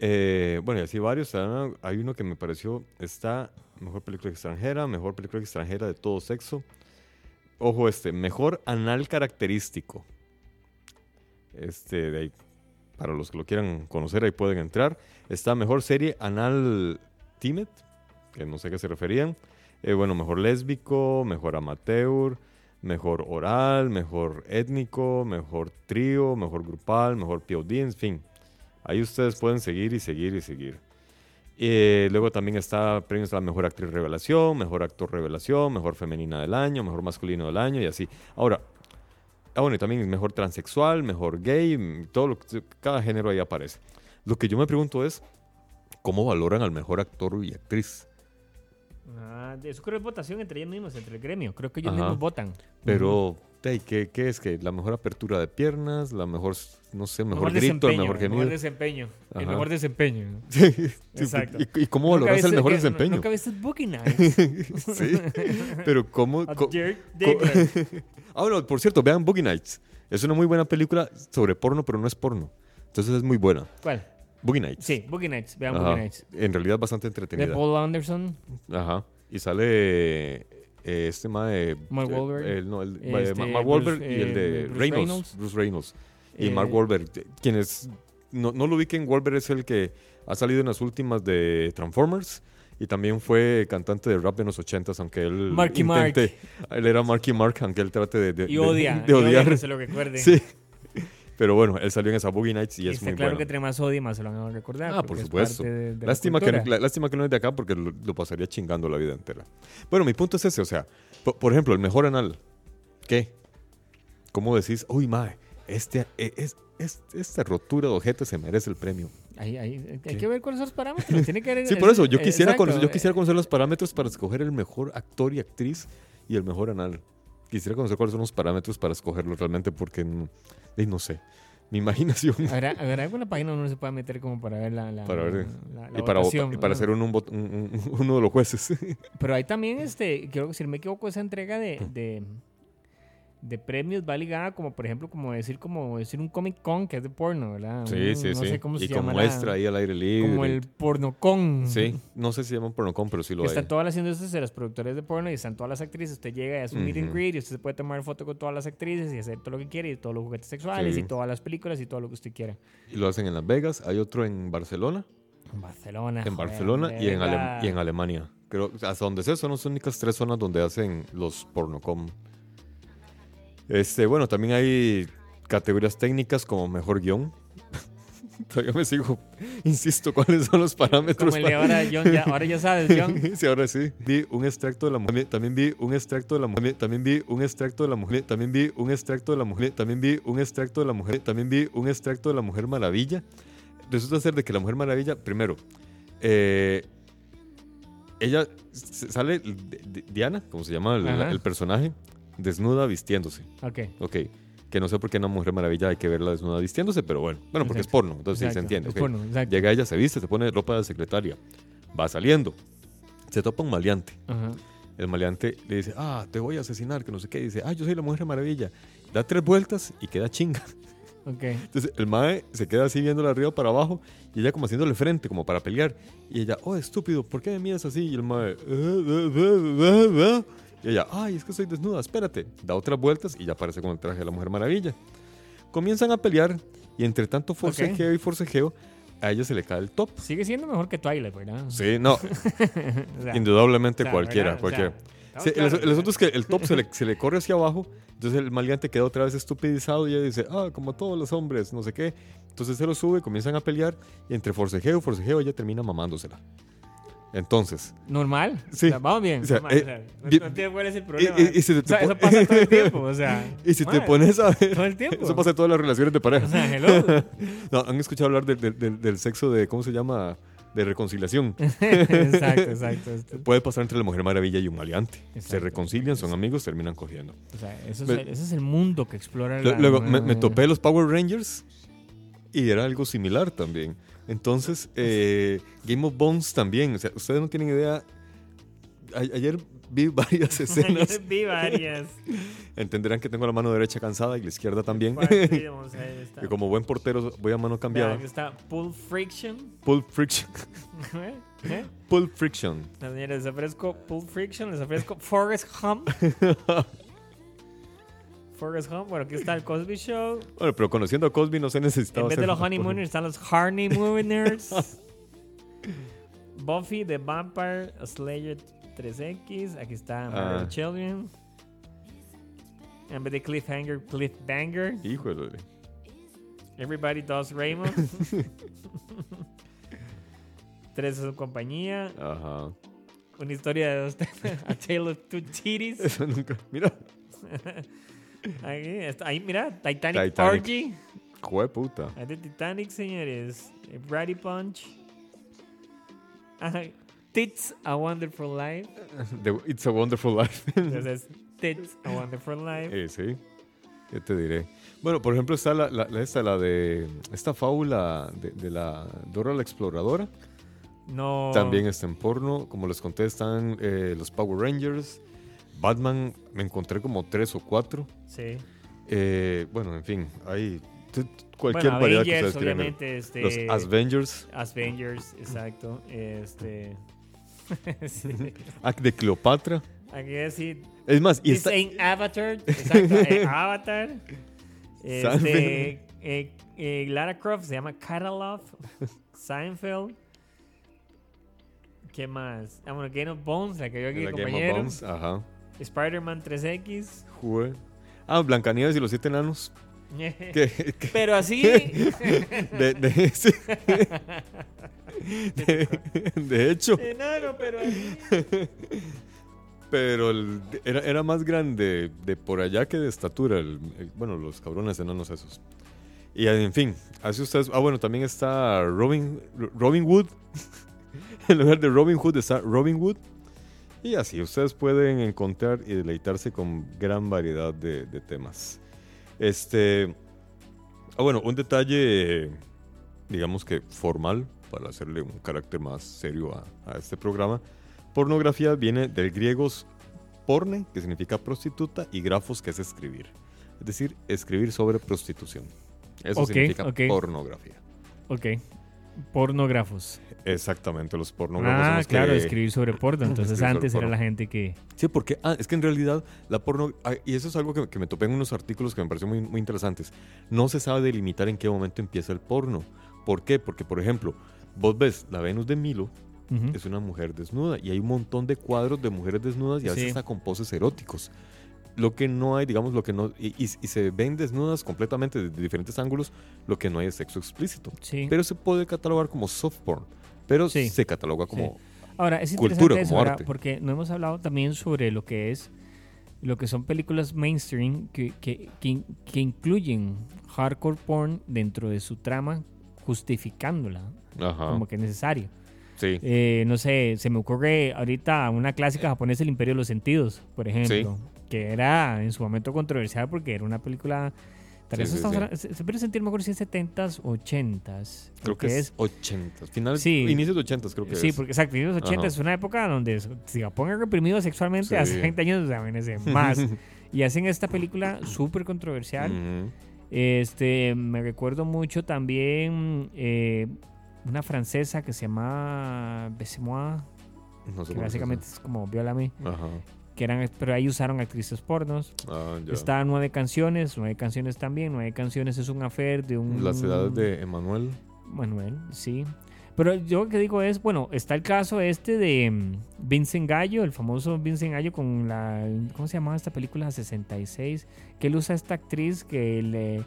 [SPEAKER 1] Eh, bueno, y así varios. Hay uno que me pareció, está mejor película extranjera, mejor película extranjera de todo sexo. Ojo este, mejor anal característico. Este, de ahí, para los que lo quieran conocer, ahí pueden entrar. Está mejor serie anal Timet, que no sé a qué se referían. Eh, bueno, mejor lésbico, mejor amateur, mejor oral, mejor étnico, mejor trío, mejor grupal, mejor POD, en fin. Ahí ustedes pueden seguir y seguir y seguir. Eh, luego también está premios a la mejor actriz revelación, mejor actor revelación, mejor femenina del año, mejor masculino del año y así. Ahora, ah, bueno, y también mejor transexual, mejor gay, mm, todo lo cada género ahí aparece. Lo que yo me pregunto es, ¿cómo valoran al mejor actor y actriz?
[SPEAKER 2] Ah, eso creo que es votación entre ellos mismos, entre el gremio. Creo que ellos
[SPEAKER 1] Ajá.
[SPEAKER 2] mismos votan.
[SPEAKER 1] Pero, hey, ¿qué, qué es? que ¿La mejor apertura de piernas? ¿La mejor, no sé, mejor, grito,
[SPEAKER 2] desempeño,
[SPEAKER 1] el mejor
[SPEAKER 2] el mejor
[SPEAKER 1] gemido?
[SPEAKER 2] desempeño. El mejor desempeño.
[SPEAKER 1] Sí, sí,
[SPEAKER 2] Exacto.
[SPEAKER 1] ¿Y, y cómo valoras el mejor
[SPEAKER 2] que-
[SPEAKER 1] desempeño?
[SPEAKER 2] Nunca viste Boogie Nights.
[SPEAKER 1] sí, pero ¿cómo? Co- ah, bueno, por cierto, vean Boogie Nights. Es una muy buena película sobre porno, pero no es porno. Entonces es muy buena.
[SPEAKER 2] ¿Cuál?
[SPEAKER 1] Boogie Nights.
[SPEAKER 2] Sí, Boogie Nights. Vean
[SPEAKER 1] Ajá.
[SPEAKER 2] Boogie Nights.
[SPEAKER 1] En realidad bastante
[SPEAKER 2] De
[SPEAKER 1] entretenida.
[SPEAKER 2] Paul Anderson.
[SPEAKER 1] Ajá. Y sale eh, este mae.
[SPEAKER 2] Mark
[SPEAKER 1] eh,
[SPEAKER 2] Wahlberg.
[SPEAKER 1] no, el-
[SPEAKER 2] Este,
[SPEAKER 1] Ma- Mark
[SPEAKER 2] Bruce,
[SPEAKER 1] Wahlberg y el
[SPEAKER 2] eh,
[SPEAKER 1] de
[SPEAKER 2] Bruce
[SPEAKER 1] Reynolds,
[SPEAKER 2] Reynolds.
[SPEAKER 1] Bruce Reynolds. Y Mark Wahlberg. Quienes no, no lo ubiquen, Wahlberg es el que ha salido en las últimas de Transformers. Y también fue cantante de rap en los 80s, aunque él.
[SPEAKER 2] Marky Mark.
[SPEAKER 1] Él era Marky Mark, aunque él trate de. de-
[SPEAKER 2] Y
[SPEAKER 1] de-
[SPEAKER 2] odia.
[SPEAKER 1] De
[SPEAKER 2] y odia
[SPEAKER 1] odiar.
[SPEAKER 2] que se lo recuerde.
[SPEAKER 1] Sí. Pero bueno, él salió en esa Boogie Nights y,
[SPEAKER 2] Y
[SPEAKER 1] es
[SPEAKER 2] está
[SPEAKER 1] muy
[SPEAKER 2] claro
[SPEAKER 1] bueno.
[SPEAKER 2] que entre más odie, más se lo van a recordar.
[SPEAKER 1] Ah, por
[SPEAKER 2] es
[SPEAKER 1] supuesto.
[SPEAKER 2] de- de
[SPEAKER 1] Lástima que, no, lástima que no es de acá porque lo, lo pasaría chingando la vida entera. Bueno, mi punto es ese, o sea, po- por, ejemplo, el mejor anal. ¿Qué? ¿Cómo decís? Uy, mae, este, e- es, es- esta rotura de ojete se merece el premio.
[SPEAKER 2] Ahí, ahí, hay que ver cuáles son los parámetros. Tiene que ver-
[SPEAKER 1] Sí, por eso, yo
[SPEAKER 2] eh,
[SPEAKER 1] quisiera,
[SPEAKER 2] exacto.
[SPEAKER 1] conocer, yo quisiera conocer los parámetros para escoger el mejor actor y actriz y el mejor anal. Quisiera conocer cuáles son los parámetros para escogerlo realmente porque no, y no sé. Mi imaginación.
[SPEAKER 2] ¿Habrá, habrá alguna página donde uno se pueda meter como para ver la, la,
[SPEAKER 1] Para ver,
[SPEAKER 2] la- la
[SPEAKER 1] y para,
[SPEAKER 2] votación,
[SPEAKER 1] y para ser uno, un un- un- uno de los jueces.
[SPEAKER 2] Pero hay también, este, creo que si no me equivoco, esa entrega de, de, de premios va ligada como, por ejemplo, como decir, como decir un Comic Con que es de porno, ¿verdad?
[SPEAKER 1] Sí,
[SPEAKER 2] Un-
[SPEAKER 1] sí,
[SPEAKER 2] no
[SPEAKER 1] sí.
[SPEAKER 2] sé cómo se
[SPEAKER 1] y
[SPEAKER 2] llama.
[SPEAKER 1] con muestra ahí al aire libre.
[SPEAKER 2] Como el pornocon.
[SPEAKER 1] Sí, no sé si se llaman pornocom, pero sí lo hay.
[SPEAKER 2] están todas las industrias de las productoras de porno y están todas las actrices. Usted llega y hace un meet and greet y usted se puede tomar foto con todas las actrices y hacer todo lo que quiere y todos los juguetes sexuales
[SPEAKER 1] Sí.
[SPEAKER 2] y todas las películas y todo lo que usted quiera.
[SPEAKER 1] Y lo hacen en Las Vegas, hay otro en Barcelona,
[SPEAKER 2] En Barcelona.
[SPEAKER 1] en
[SPEAKER 2] joder,
[SPEAKER 1] Barcelona y en, y en Alemania. Creo, hasta donde sé, son las únicas tres zonas donde hacen los pornocom. Este, bueno, también hay categorías técnicas como mejor guion. Todavía me sigo, insisto, cuáles son los parámetros.
[SPEAKER 2] Como el de ahora, John, ya, ahora ya sabes, John.
[SPEAKER 1] sí, ahora sí. Vi un extracto de la mujer. También vi un extracto de la mujer. También vi un extracto de la mujer. También vi un extracto de la mujer. También vi un extracto de la mujer. También vi un extracto de la Mujer Maravilla. Resulta ser de que la Mujer Maravilla, primero, eh, ella sale Diana, como se llama el personaje, desnuda vistiéndose.
[SPEAKER 2] Ok.
[SPEAKER 1] Ok. Que no sé por qué en la Mujer Maravilla hay que verla desnuda vistiéndose, pero bueno. Bueno, porque es
[SPEAKER 2] Exacto.
[SPEAKER 1] porno, entonces sí se entiende.
[SPEAKER 2] es
[SPEAKER 1] ok.
[SPEAKER 2] porno, exacto.
[SPEAKER 1] Llega ella, se viste, se pone ropa de secretaria. Va saliendo. Se topa un maleante.
[SPEAKER 2] Ajá.
[SPEAKER 1] El maleante le dice, ah, te voy a asesinar, que no sé qué. dice, ah, yo soy la mujer maravilla. Da tres vueltas y queda chinga.
[SPEAKER 2] Ok.
[SPEAKER 1] Entonces el mae se queda así viéndola arriba para abajo y ella como haciéndole frente, como para pelear. Y ella, oh, estúpido, ¿por qué me miras así? Y el mae, "Eh, eh, eh, eh, eh". Y ella, ay, es que soy desnuda, espérate. Da otras vueltas y ya aparece con el traje de la mujer maravilla. Comienzan a pelear y entre tanto forcejeo y forcejeo, a ella se le cae el top.
[SPEAKER 2] Sigue siendo mejor que Twilight, ¿verdad?
[SPEAKER 1] Sí, no,
[SPEAKER 2] O sea,
[SPEAKER 1] indudablemente
[SPEAKER 2] o sea,
[SPEAKER 1] cualquiera,
[SPEAKER 2] ¿verdad? O sea,
[SPEAKER 1] cualquiera. Sí, el, el asunto es que el top se le, se le corre hacia abajo, entonces el maleante queda otra vez estupidizado y ella dice, ah, como todos los hombres, no sé qué. Entonces se lo sube, comienzan a pelear y entre forcejeo y forcejeo ella termina mamándosela. Entonces,
[SPEAKER 2] Normal.
[SPEAKER 1] Sí.
[SPEAKER 2] O sea, vamos bien.
[SPEAKER 1] O sea,
[SPEAKER 2] normal,
[SPEAKER 1] eh,
[SPEAKER 2] o sea, no,
[SPEAKER 1] bien-
[SPEAKER 2] no entiendo cuál es el problema.
[SPEAKER 1] y- y si te
[SPEAKER 2] o sea, eso pasa todo el tiempo. O sea,
[SPEAKER 1] y si te pones a ver,
[SPEAKER 2] todo el tiempo.
[SPEAKER 1] eso pasa en todas las relaciones de
[SPEAKER 2] O
[SPEAKER 1] pareja.
[SPEAKER 2] sea, hello.
[SPEAKER 1] No, ¿Han escuchado hablar del- del- del- del sexo de, ¿cómo se llama? De reconciliación.
[SPEAKER 2] exacto, exacto.
[SPEAKER 1] Puede pasar entre la Mujer Maravilla y un maleante. Se reconcilian, son amigos, terminan cogiendo.
[SPEAKER 2] O sea, eso es ese es el mundo que explora
[SPEAKER 1] Lu-
[SPEAKER 2] la-
[SPEAKER 1] Luego me, me topé los Power Rangers y era algo similar también. Entonces, eh, Game of Bones también. O sea, ustedes no tienen idea. A- ayer vi varias escenas.
[SPEAKER 2] Vi varias.
[SPEAKER 1] Entenderán que tengo la mano derecha cansada y la izquierda también. Que como buen portero voy a mano cambiada.
[SPEAKER 2] aquí está Pulp Friction.
[SPEAKER 1] Pulp Friction.
[SPEAKER 2] ¿Eh? ¿Eh?
[SPEAKER 1] Pulp Friction.
[SPEAKER 2] Señores, les ofrezco Pulp Friction, les ofrezco Forrest Hump. Forrest Hump, bueno, aquí está el Cosby Show.
[SPEAKER 1] Bueno, pero conociendo a Cosby no se necesitaba
[SPEAKER 2] En vez de los honeymooners están los honeymooners. Buffy the Vampire Slayer 3X. Aquí está
[SPEAKER 1] Ah.
[SPEAKER 2] Children. En vez de Cliffhanger, Cliffbanger.
[SPEAKER 1] Híjole.
[SPEAKER 2] Everybody Does Raymond. Tres de su compañía.
[SPEAKER 1] Ajá.
[SPEAKER 2] Una historia de dos. A Tale of Two Titties.
[SPEAKER 1] Eso nunca. Mira.
[SPEAKER 2] Ahí, está, ahí mira, Titanic,
[SPEAKER 1] Titanic.
[SPEAKER 2] Orgy.
[SPEAKER 1] Jue puta.
[SPEAKER 2] Ahí de Titanic, señores. Brady Punch. Ajá. Tits, A Wonderful Life.
[SPEAKER 1] The- It's a Wonderful Life.
[SPEAKER 2] Entonces, Tits, A Wonderful Life.
[SPEAKER 1] Eh, sí, yo te diré. Bueno, por ejemplo, está la, la, la- esta, la de esta fábula de, de la Dora la Exploradora.
[SPEAKER 2] No.
[SPEAKER 1] También está en porno. Como les conté, están eh, los Power Rangers. Batman, me encontré como tres o cuatro.
[SPEAKER 2] Sí.
[SPEAKER 1] Eh, bueno, en fin, hay cualquier
[SPEAKER 2] bueno,
[SPEAKER 1] variedad que
[SPEAKER 2] Avengers,
[SPEAKER 1] ustedes quieran.
[SPEAKER 2] obviamente. Este,
[SPEAKER 1] Los Avengers,
[SPEAKER 2] Avengers, exacto. Este. sí.
[SPEAKER 1] ah, de Cleopatra.
[SPEAKER 2] Aquí decir.
[SPEAKER 1] Es más, y está,
[SPEAKER 2] en Avatar. Exacto, en Avatar. Este, eh, eh, Lara Croft se llama Catalog. Seinfeld. ¿Qué más? Ah, bueno, Game of Bones, la que yo aquí,
[SPEAKER 1] la Game of
[SPEAKER 2] compañero.
[SPEAKER 1] Thrones, ajá.
[SPEAKER 2] Spider-Man 3X.
[SPEAKER 1] Jue- Ah, Blancanieves y los siete enanos.
[SPEAKER 2] Pero así.
[SPEAKER 1] de, de- sí. De- de hecho,
[SPEAKER 2] Enano, pero así.
[SPEAKER 1] pero el- era, era más grande de por allá que de estatura. el- el- bueno, los cabrones enanos esos. Y en fin, así ustedes. Ah, bueno, también está Robin, Robin Hood. en lugar de Robin Hood está Robin Hood. Y así ustedes pueden encontrar y deleitarse con gran variedad de, de temas. Este. Ah, bueno, un detalle, digamos que formal, para hacerle un carácter más serio a, a este programa. Pornografía viene del griego porne, que significa prostituta, y grafos, que es escribir. Es decir, escribir sobre prostitución. Eso significa pornografía.
[SPEAKER 2] Ok. Pornógrafos.
[SPEAKER 1] Exactamente, los pornógrafos
[SPEAKER 2] Ah,
[SPEAKER 1] que-
[SPEAKER 2] claro, escribir sobre porno. Entonces antes era la gente que.
[SPEAKER 1] Sí, porque ah, es que en realidad la porno, ah, y eso es algo que, que me topé en unos artículos que me pareció muy, muy interesantes, no se sabe delimitar en qué momento empieza el porno. ¿Por qué? Porque, por ejemplo, vos ves la Venus de Milo,
[SPEAKER 2] Ujú.
[SPEAKER 1] es una mujer desnuda, y hay un montón de cuadros de mujeres desnudas y a veces
[SPEAKER 2] Sí.
[SPEAKER 1] con poses eróticos. Lo que no hay, digamos, lo que no, y, y- y se ven desnudas completamente de, de diferentes ángulos, lo que no hay es sexo explícito.
[SPEAKER 2] Sí.
[SPEAKER 1] Pero se puede catalogar como soft porn, pero
[SPEAKER 2] Sí.
[SPEAKER 1] se cataloga como...
[SPEAKER 2] Ahora, es
[SPEAKER 1] cultura,
[SPEAKER 2] interesante eso,
[SPEAKER 1] como arte.
[SPEAKER 2] porque no hemos hablado también sobre lo que es lo que son películas mainstream que, que, que incluyen hardcore porn dentro de su trama, justificándola
[SPEAKER 1] Ajá,
[SPEAKER 2] como que es necesario.
[SPEAKER 1] sí.
[SPEAKER 2] Eh, no sé, se me ocurre ahorita una clásica japonesa, El Imperio de los Sentidos, por ejemplo, que era en su momento controversial porque era una película... Tal
[SPEAKER 1] Sí,
[SPEAKER 2] vez
[SPEAKER 1] sí, sí.
[SPEAKER 2] se- se puede sentir mejor si es 70s, 80s.
[SPEAKER 1] Creo que es 80, finales,
[SPEAKER 2] Sí.
[SPEAKER 1] inicios de 80 creo que
[SPEAKER 2] Sí,
[SPEAKER 1] es.
[SPEAKER 2] porque exacto, en los 80
[SPEAKER 1] Ajá.
[SPEAKER 2] es una época donde si Japón era reprimido sexualmente
[SPEAKER 1] Sí.
[SPEAKER 2] hace 20 años, imagínense, más. y hacen esta película súper controversial.
[SPEAKER 1] Ujú.
[SPEAKER 2] Este, me recuerdo mucho también eh, una francesa que se llama Bessemois,
[SPEAKER 1] No sé
[SPEAKER 2] que básicamente es como Violame.
[SPEAKER 1] Ajá.
[SPEAKER 2] Que eran, pero ahí usaron actrices pornos.
[SPEAKER 1] Ah.
[SPEAKER 2] Está nueve canciones, nueve canciones también, nueve canciones es un affair de un...
[SPEAKER 1] Las edades de Emanuel.
[SPEAKER 2] Manuel, sí. Pero yo lo que digo es, bueno, está el caso este de mm, Vincent Gallo, el famoso Vincent Gallo con la, ¿cómo se llamaba esta película? 66, que él usa a esta actriz que le,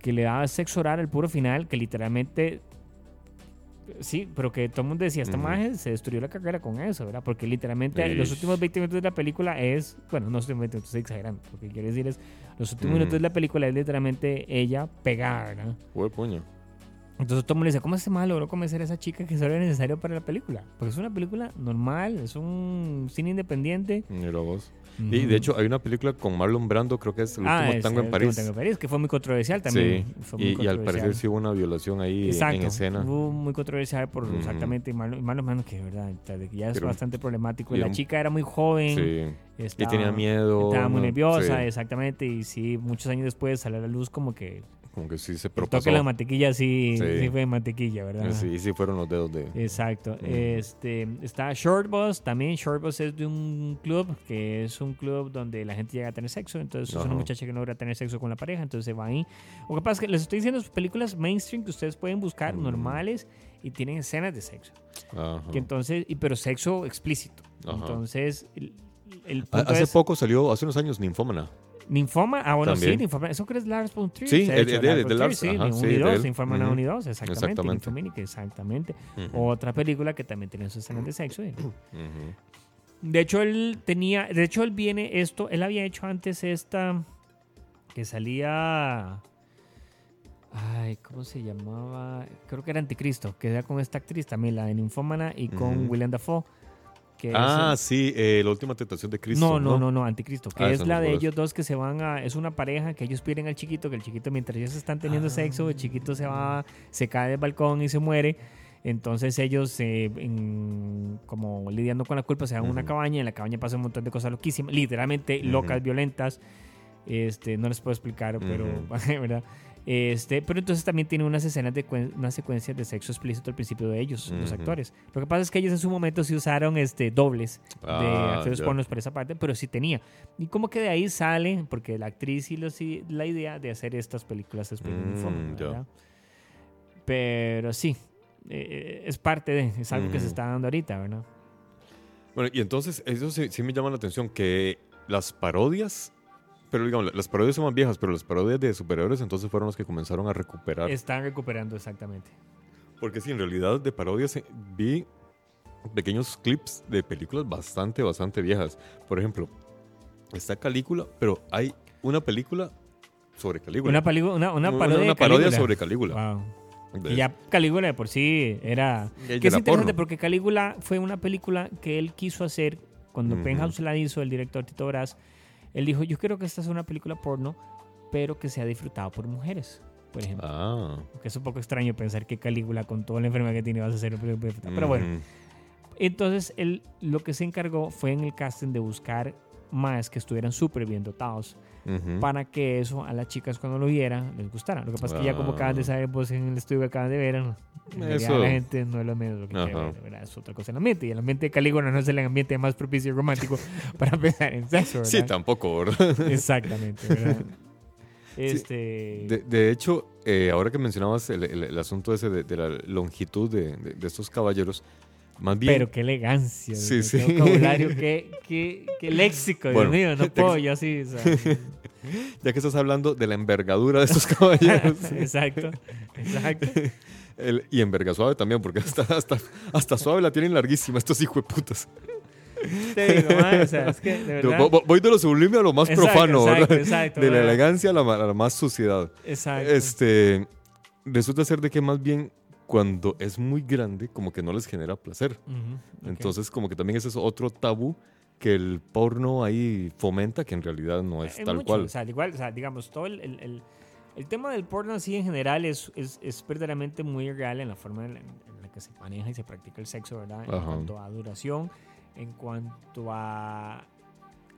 [SPEAKER 2] que le daba sexo oral al puro final, que literalmente, sí, pero que todo el mundo decía, esta
[SPEAKER 1] Ujú.
[SPEAKER 2] magia se destruyó la carrera con eso, ¿verdad? Porque literalmente los
[SPEAKER 1] Ish.
[SPEAKER 2] últimos 20 minutos de la película es, bueno, no los últimos 20 minutos, estoy exagerando, lo que quiero decir es, los últimos
[SPEAKER 1] Ujú.
[SPEAKER 2] minutos de la película es literalmente ella pegada, ¿verdad?
[SPEAKER 1] Hue puño.
[SPEAKER 2] Entonces todo el mundo le dice, ¿cómo ese mal logró convencer a esa chica que eso era necesario para la película? Porque es una película normal, es un cine independiente.
[SPEAKER 1] Mira vos. Y de hecho hay una película con Marlon Brando, creo que es El
[SPEAKER 2] ah,
[SPEAKER 1] último
[SPEAKER 2] es
[SPEAKER 1] tango en
[SPEAKER 2] el
[SPEAKER 1] París.
[SPEAKER 2] Último Tango en París, que fue muy controversial también.
[SPEAKER 1] Sí.
[SPEAKER 2] Fue muy
[SPEAKER 1] Y, y al parecer sí hubo una violación ahí
[SPEAKER 2] Exacto,
[SPEAKER 1] en escena.
[SPEAKER 2] Hubo muy controversial por exactamente y Marlon, y Marlon Brando, que de verdad, ya es
[SPEAKER 1] Pero-
[SPEAKER 2] bastante problemático.
[SPEAKER 1] y
[SPEAKER 2] La
[SPEAKER 1] un-
[SPEAKER 2] chica era muy joven.
[SPEAKER 1] Sí. Y
[SPEAKER 2] estaba-
[SPEAKER 1] tenía miedo.
[SPEAKER 2] Estaba muy
[SPEAKER 1] ¿no?
[SPEAKER 2] nerviosa,
[SPEAKER 1] Sí,
[SPEAKER 2] exactamente. Y sí, muchos años después salió a la luz como que
[SPEAKER 1] Como que sí se
[SPEAKER 2] el
[SPEAKER 1] propasó.
[SPEAKER 2] toque de la mantequilla sí,
[SPEAKER 1] Sí.
[SPEAKER 2] sí fue de mantequilla, ¿verdad?
[SPEAKER 1] Sí, sí fueron los dedos de...
[SPEAKER 2] Exacto.
[SPEAKER 1] Ujú.
[SPEAKER 2] Este está Short Bus, también Short Bus es de un club que es un club donde la gente llega a tener sexo, entonces es
[SPEAKER 1] Ajá.
[SPEAKER 2] una muchacha que no logra tener sexo con la pareja, entonces se va ahí. Pasa es que les estoy diciendo películas mainstream que ustedes pueden buscar
[SPEAKER 1] Mm.
[SPEAKER 2] normales y tienen escenas de sexo,
[SPEAKER 1] Ajá.
[SPEAKER 2] que entonces y pero sexo explícito.
[SPEAKER 1] Ajá.
[SPEAKER 2] Entonces el, el punto
[SPEAKER 1] Hace
[SPEAKER 2] es
[SPEAKER 1] poco salió, hace unos años, Ninfómana.
[SPEAKER 2] Ninfoma, ah bueno, sí,
[SPEAKER 1] También.
[SPEAKER 2] Ninfoma, eso crees Lars von Trier.
[SPEAKER 1] Sí, de- de-
[SPEAKER 2] Lars
[SPEAKER 1] de
[SPEAKER 2] Trier,
[SPEAKER 1] Lars,
[SPEAKER 2] sí,
[SPEAKER 1] ajá,
[SPEAKER 2] de
[SPEAKER 1] sí, de
[SPEAKER 2] dos. Ninfoma
[SPEAKER 1] Ujú.
[SPEAKER 2] 1 y 2, exactamente,
[SPEAKER 1] Exactamente.
[SPEAKER 2] Exactamente.
[SPEAKER 1] Ujú.
[SPEAKER 2] Otra película que también tenía sus escenas de sexo. y-
[SPEAKER 1] Ujú.
[SPEAKER 2] De hecho, él tenía. De hecho, él viene esto. Él había hecho antes esta. Que salía. Ay, ¿cómo se llamaba? Creo que era Anticristo. Que era con esta actriz también, la de Ninfómana, y con. William Dafoe. Que
[SPEAKER 1] Ah,
[SPEAKER 2] es,
[SPEAKER 1] sí, eh, la última tentación de Cristo.
[SPEAKER 2] no, no, no, no, Anticristo. Que
[SPEAKER 1] Ah,
[SPEAKER 2] es la de ellos dos que se van a. Es una pareja que ellos piden al chiquito. Que el chiquito, mientras ellos están teniendo
[SPEAKER 1] Ah.
[SPEAKER 2] sexo, el chiquito se va. Se cae del balcón y se muere. Entonces ellos, eh, en- como lidiando con la culpa, se van a una cabaña. En la cabaña pasa un montón de cosas loquísimas, literalmente locas, violentas. Este, no les puedo explicar, pero,
[SPEAKER 1] Ujú.
[SPEAKER 2] ¿verdad? Este, pero entonces también tiene unas escenas de unas secuencias de sexo explícito al principio de ellos, los actores. Lo que pasa es que ellos en su momento sí usaron este, dobles de
[SPEAKER 1] Ah,
[SPEAKER 2] actores pornos por esa parte, pero sí tenía. Y como que de ahí sale, porque la actriz y los, y la idea de hacer estas películas de
[SPEAKER 1] Mm.
[SPEAKER 2] Pero sí, eh, es parte de, es algo que se está dando ahorita, ¿verdad?
[SPEAKER 1] Bueno, y entonces, eso sí, sí me llama la atención, que las parodias, pero digamos, las parodias son más viejas, pero las parodias de superhéroes entonces fueron las que comenzaron a recuperar.
[SPEAKER 2] Están recuperando exactamente.
[SPEAKER 1] Porque sí, en realidad de parodias eh, vi pequeños clips de películas bastante, bastante viejas. Por ejemplo, está Calígula, pero hay una película sobre Calígula.
[SPEAKER 2] Una, una, una
[SPEAKER 1] Una-
[SPEAKER 2] parodia,
[SPEAKER 1] una
[SPEAKER 2] de
[SPEAKER 1] parodia
[SPEAKER 2] Calígula.
[SPEAKER 1] sobre Calígula.
[SPEAKER 2] Wow.
[SPEAKER 1] De-
[SPEAKER 2] Y ya Calígula de por sí era... Que es interesante
[SPEAKER 1] porno.
[SPEAKER 2] porque Calígula fue una película que él quiso hacer cuando
[SPEAKER 1] Ujú.
[SPEAKER 2] Penthouse la hizo, el director Tito Brass. Él dijo, yo quiero que esta sea una película porno, pero que sea disfrutada por mujeres, por ejemplo.
[SPEAKER 1] Ah.
[SPEAKER 2] Porque es un poco extraño pensar que Calígula, con toda la enfermedad que tiene, vas a hacer una película. Pero bueno, entonces él lo que se encargó fue en el casting de buscar más que estuvieran súper bien dotados
[SPEAKER 1] Ujú.
[SPEAKER 2] para que eso a las chicas cuando lo vieran les gustara. Lo que pasa es que ya como acaban de
[SPEAKER 1] Ah.
[SPEAKER 2] saber vos en el estudio que acaban de ver, en realidad
[SPEAKER 1] Eso.
[SPEAKER 2] la gente no es lo menos lo que quiere es otra cosa el ambiente. Y el ambiente de Calígula no es el ambiente más propicio y romántico para pensar en sexo, ¿verdad?
[SPEAKER 1] Sí, tampoco, ¿verdad?
[SPEAKER 2] Exactamente, ¿verdad? Este...
[SPEAKER 1] De, de hecho, eh, ahora que mencionabas el, el- el asunto ese de, de la longitud de- de estos caballeros, más bien...
[SPEAKER 2] Pero qué elegancia,
[SPEAKER 1] Sí,
[SPEAKER 2] mío,
[SPEAKER 1] sí.
[SPEAKER 2] qué vocabulario, qué, qué, qué léxico,
[SPEAKER 1] Bueno,
[SPEAKER 2] Dios mío, no puedo yo así. o sea,
[SPEAKER 1] Ya que estás hablando de la envergadura de estos caballeros.
[SPEAKER 2] exacto, exacto.
[SPEAKER 1] el- y enverga suave también, porque hasta, hasta, hasta suave la tienen larguísima estos hijos de putas.
[SPEAKER 2] Te digo, man, o sea, es que de verdad...
[SPEAKER 1] Vo- vo- Voy de lo sublime a lo más
[SPEAKER 2] Exacto,
[SPEAKER 1] profano,
[SPEAKER 2] exacto,
[SPEAKER 1] ¿verdad?
[SPEAKER 2] exacto,
[SPEAKER 1] de la elegancia a la, ma- a la más suciedad.
[SPEAKER 2] Exacto.
[SPEAKER 1] Este, resulta ser de que más bien cuando es muy grande, como que no les genera placer. Entonces, como que también ese es otro tabú que el porno ahí fomenta, que en realidad no es tal
[SPEAKER 2] mucho,
[SPEAKER 1] cual.
[SPEAKER 2] O sea, igual, o sea, digamos, todo el, el, el- el tema del porno así en general es, es, es verdaderamente muy real en la forma en la, en la que se maneja y se practica el sexo, ¿verdad? En
[SPEAKER 1] Ajá.
[SPEAKER 2] cuanto a duración, en cuanto a,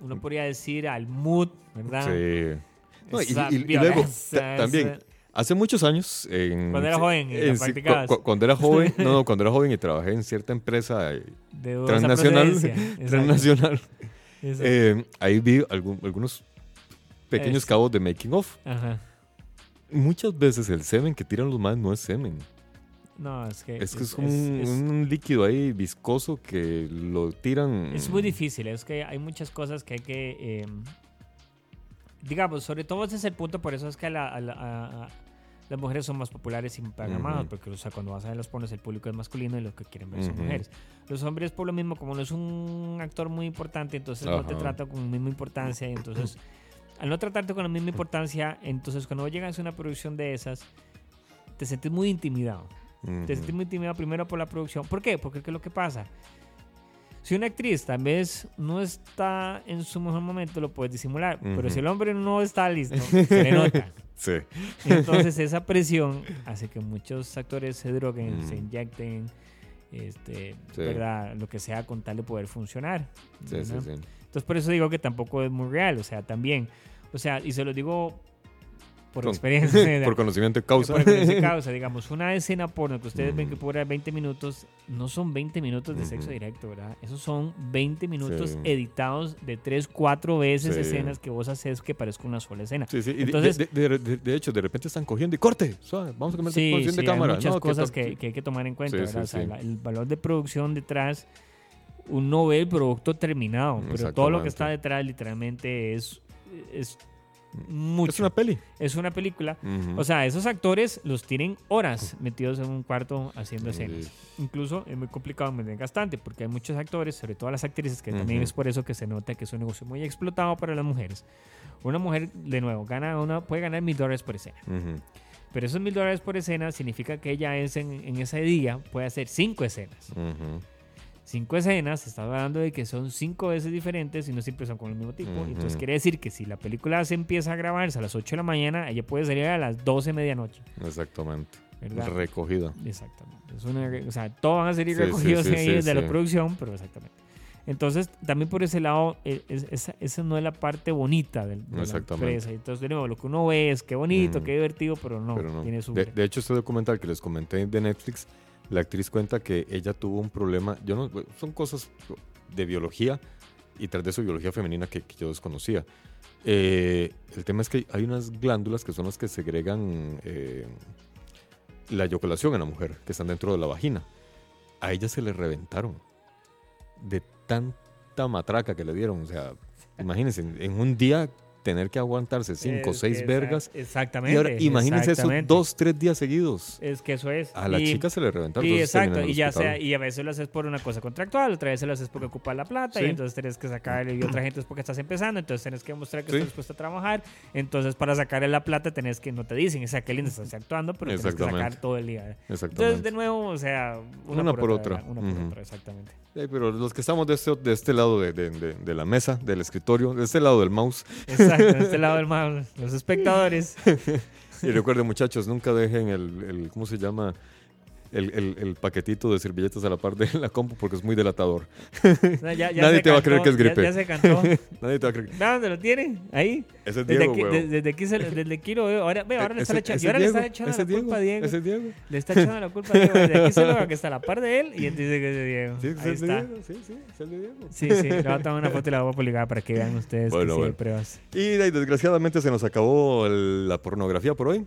[SPEAKER 2] uno podría decir, al mood, ¿verdad?
[SPEAKER 1] Sí. No, y- y- y luego, también, Hace muchos años. En,
[SPEAKER 2] Cuando era joven
[SPEAKER 1] en-
[SPEAKER 2] practicabas.
[SPEAKER 1] cu- cu- cuando era joven, no, no, cuando era joven y trabajé en cierta empresa eh,
[SPEAKER 2] de
[SPEAKER 1] transnacional, transnacional, eh, ahí vi algún- algunos pequeños cabos de making of.
[SPEAKER 2] Ajá.
[SPEAKER 1] Muchas veces el semen que tiran los más no es semen.
[SPEAKER 2] No, es que
[SPEAKER 1] Es que es,
[SPEAKER 2] es-
[SPEAKER 1] un,
[SPEAKER 2] es-
[SPEAKER 1] un líquido ahí viscoso que lo tiran.
[SPEAKER 2] Es muy difícil, es que hay muchas cosas que hay que... eh, digamos, sobre todo ese es el punto, por eso es que la- a la- a- a- las mujeres son más populares y pagan más,
[SPEAKER 1] Ujú.
[SPEAKER 2] porque o sea, cuando vas a ver los pornos el público es masculino y lo que quieren ver son
[SPEAKER 1] Ujú.
[SPEAKER 2] mujeres. Los hombres por lo mismo, como no es un actor muy importante, entonces no te trata con la misma importancia y entonces... Al no tratarte con la misma importancia, entonces cuando llegas a una producción de esas, te sientes muy intimidado. Te sientes muy intimidado primero por la producción. ¿Por qué? Porque ¿qué es lo que pasa? Si una actriz tal vez no está en su mejor momento, lo puedes disimular. Pero si el hombre no está listo, se le nota.
[SPEAKER 1] Sí.
[SPEAKER 2] Entonces esa presión hace que muchos actores se droguen, se inyecten, este,
[SPEAKER 1] Sí.
[SPEAKER 2] ¿verdad? Lo que sea con tal de poder funcionar.
[SPEAKER 1] Sí, sí,
[SPEAKER 2] ¿verdad?
[SPEAKER 1] sí.
[SPEAKER 2] Entonces por eso digo que tampoco es muy real. O sea, también. O sea, y se lo digo por
[SPEAKER 1] Con-
[SPEAKER 2] experiencia.
[SPEAKER 1] Por conocimiento de causa.
[SPEAKER 2] Por ese causa, digamos, una escena porno que ustedes ven que dura 20 minutos, no son 20 minutos de sexo directo, ¿verdad? Esos son 20 minutos
[SPEAKER 1] Sí.
[SPEAKER 2] editados de 3, 4 veces
[SPEAKER 1] Sí.
[SPEAKER 2] escenas que vos haces que parezca una sola escena.
[SPEAKER 1] Sí, sí. De-
[SPEAKER 2] Entonces-
[SPEAKER 1] de, de- de- de hecho, de repente están cogiendo y corte. vamos a cambiar de
[SPEAKER 2] Sí, sí,
[SPEAKER 1] de cámara.
[SPEAKER 2] hay muchas
[SPEAKER 1] No,
[SPEAKER 2] cosas que, que hay que tomar en cuenta,
[SPEAKER 1] Sí,
[SPEAKER 2] ¿verdad?
[SPEAKER 1] sí,
[SPEAKER 2] O sea,
[SPEAKER 1] sí.
[SPEAKER 2] la- el valor de producción detrás, uno ve el producto terminado, pero todo lo que está detrás literalmente es, es mucho.
[SPEAKER 1] Es una peli.
[SPEAKER 2] Es una película. O sea, esos actores los tienen horas metidos en un cuarto haciendo escenas. Incluso es muy complicado, muy desgastante, porque hay muchos actores, sobre todo las actrices, que también
[SPEAKER 1] Ujú.
[SPEAKER 2] es por eso que se nota que es un negocio muy explotado para las mujeres. Una mujer, de nuevo, gana una, puede ganar mil dólares por escena. Pero esos mil dólares por escena significa que ella es en, en ese día puede hacer cinco escenas. Cinco escenas, está hablando de que son cinco veces diferentes y no siempre son con el mismo tipo.
[SPEAKER 1] Ujú.
[SPEAKER 2] Entonces quiere decir que si la película se empieza a grabarse a las 8 de la mañana, ella puede salir a las 12 de medianoche.
[SPEAKER 1] Exactamente.
[SPEAKER 2] ¿verdad?
[SPEAKER 1] Recogida.
[SPEAKER 2] Exactamente. Es una o sea, todos van a ser
[SPEAKER 1] Sí,
[SPEAKER 2] recogidos
[SPEAKER 1] sí,
[SPEAKER 2] ahí
[SPEAKER 1] sí,
[SPEAKER 2] de la
[SPEAKER 1] sí.
[SPEAKER 2] producción, pero exactamente. Entonces, también por ese lado, eh, es- esa, esa no es la parte bonita del, de la empresa. Entonces, de nuevo, lo que uno ve es qué bonito, qué divertido, pero no,
[SPEAKER 1] pero no.
[SPEAKER 2] tiene su...
[SPEAKER 1] De, de hecho, este documental que les comenté de Netflix, la actriz cuenta que ella tuvo un problema. Yo no, son cosas de biología y tras de eso biología femenina que, que yo desconocía. Eh, el tema es que hay unas glándulas que son las que segregan eh, la eyaculación en la mujer, que están dentro de la vagina. A ella se le reventaron de tanta matraca que le dieron. O sea, imagínense, en, en un día tener que aguantarse cinco o seis
[SPEAKER 2] que
[SPEAKER 1] vergas.
[SPEAKER 2] exact- Exactamente.
[SPEAKER 1] Y ahora imagínense eso
[SPEAKER 2] exactamente.
[SPEAKER 1] dos, tres días seguidos.
[SPEAKER 2] Es que eso es.
[SPEAKER 1] A la
[SPEAKER 2] Y-
[SPEAKER 1] chica se le reventaron.
[SPEAKER 2] Y
[SPEAKER 1] entonces terminó
[SPEAKER 2] exacto,
[SPEAKER 1] el
[SPEAKER 2] y ya sea, y a veces lo haces por una cosa contractual, otra vez lo haces porque ocupas la plata,
[SPEAKER 1] Sí.
[SPEAKER 2] y entonces tienes que sacar, y otra gente es porque estás empezando, entonces tienes que mostrar que
[SPEAKER 1] Sí.
[SPEAKER 2] estás dispuesto a trabajar, entonces para sacarle la plata tenés que, no te dicen, o sea, qué lindo estás actuando, pero tienes que sacar todo el día. Entonces,
[SPEAKER 1] Exactamente.
[SPEAKER 2] de nuevo, o sea, una,
[SPEAKER 1] Una
[SPEAKER 2] por,
[SPEAKER 1] por
[SPEAKER 2] otra.
[SPEAKER 1] otra.
[SPEAKER 2] Una por
[SPEAKER 1] Ujú.
[SPEAKER 2] otra, exactamente.
[SPEAKER 1] Sí, pero los que estamos de este, de este lado de, de- de- de la mesa, del escritorio, de este lado del mouse.
[SPEAKER 2] Exacto, en este lado del mouse, los espectadores.
[SPEAKER 1] Y recuerden, muchachos, nunca dejen el, el- ¿cómo se llama? El, el- el paquetito de servilletas a la par de la compu porque es muy delatador.
[SPEAKER 2] O sea, ya- ya
[SPEAKER 1] Nadie te va a creer
[SPEAKER 2] cantó,
[SPEAKER 1] que es
[SPEAKER 2] ya-
[SPEAKER 1] gripe.
[SPEAKER 2] Ya, se cantó.
[SPEAKER 1] Nadie te va a creer.
[SPEAKER 2] Dónde lo tiene, ahí.
[SPEAKER 1] Ese es
[SPEAKER 2] Desde
[SPEAKER 1] Diego,
[SPEAKER 2] aquí,
[SPEAKER 1] huevo.
[SPEAKER 2] de- desde aquí, se lo- desde aquí lo veo. Ahora, ve, ahora le
[SPEAKER 1] Ese-
[SPEAKER 2] están echando,
[SPEAKER 1] ese
[SPEAKER 2] le
[SPEAKER 1] Diego,
[SPEAKER 2] están echando la culpa a Diego.
[SPEAKER 1] Ese es Diego.
[SPEAKER 2] Le está echando la culpa a Diego. Desde aquí se lo veo que está a la par de él y él dice que es de Diego.
[SPEAKER 1] Sí, es
[SPEAKER 2] Ahí
[SPEAKER 1] de
[SPEAKER 2] está.
[SPEAKER 1] Diego. Sí, sí, es el de Diego.
[SPEAKER 2] Sí, sí. Le voy a tomar una foto y la voy a publicar para que vean ustedes
[SPEAKER 1] Bueno,
[SPEAKER 2] que
[SPEAKER 1] bueno.
[SPEAKER 2] pruebas.
[SPEAKER 1] Y desgraciadamente se nos acabó el- la pornografía por hoy.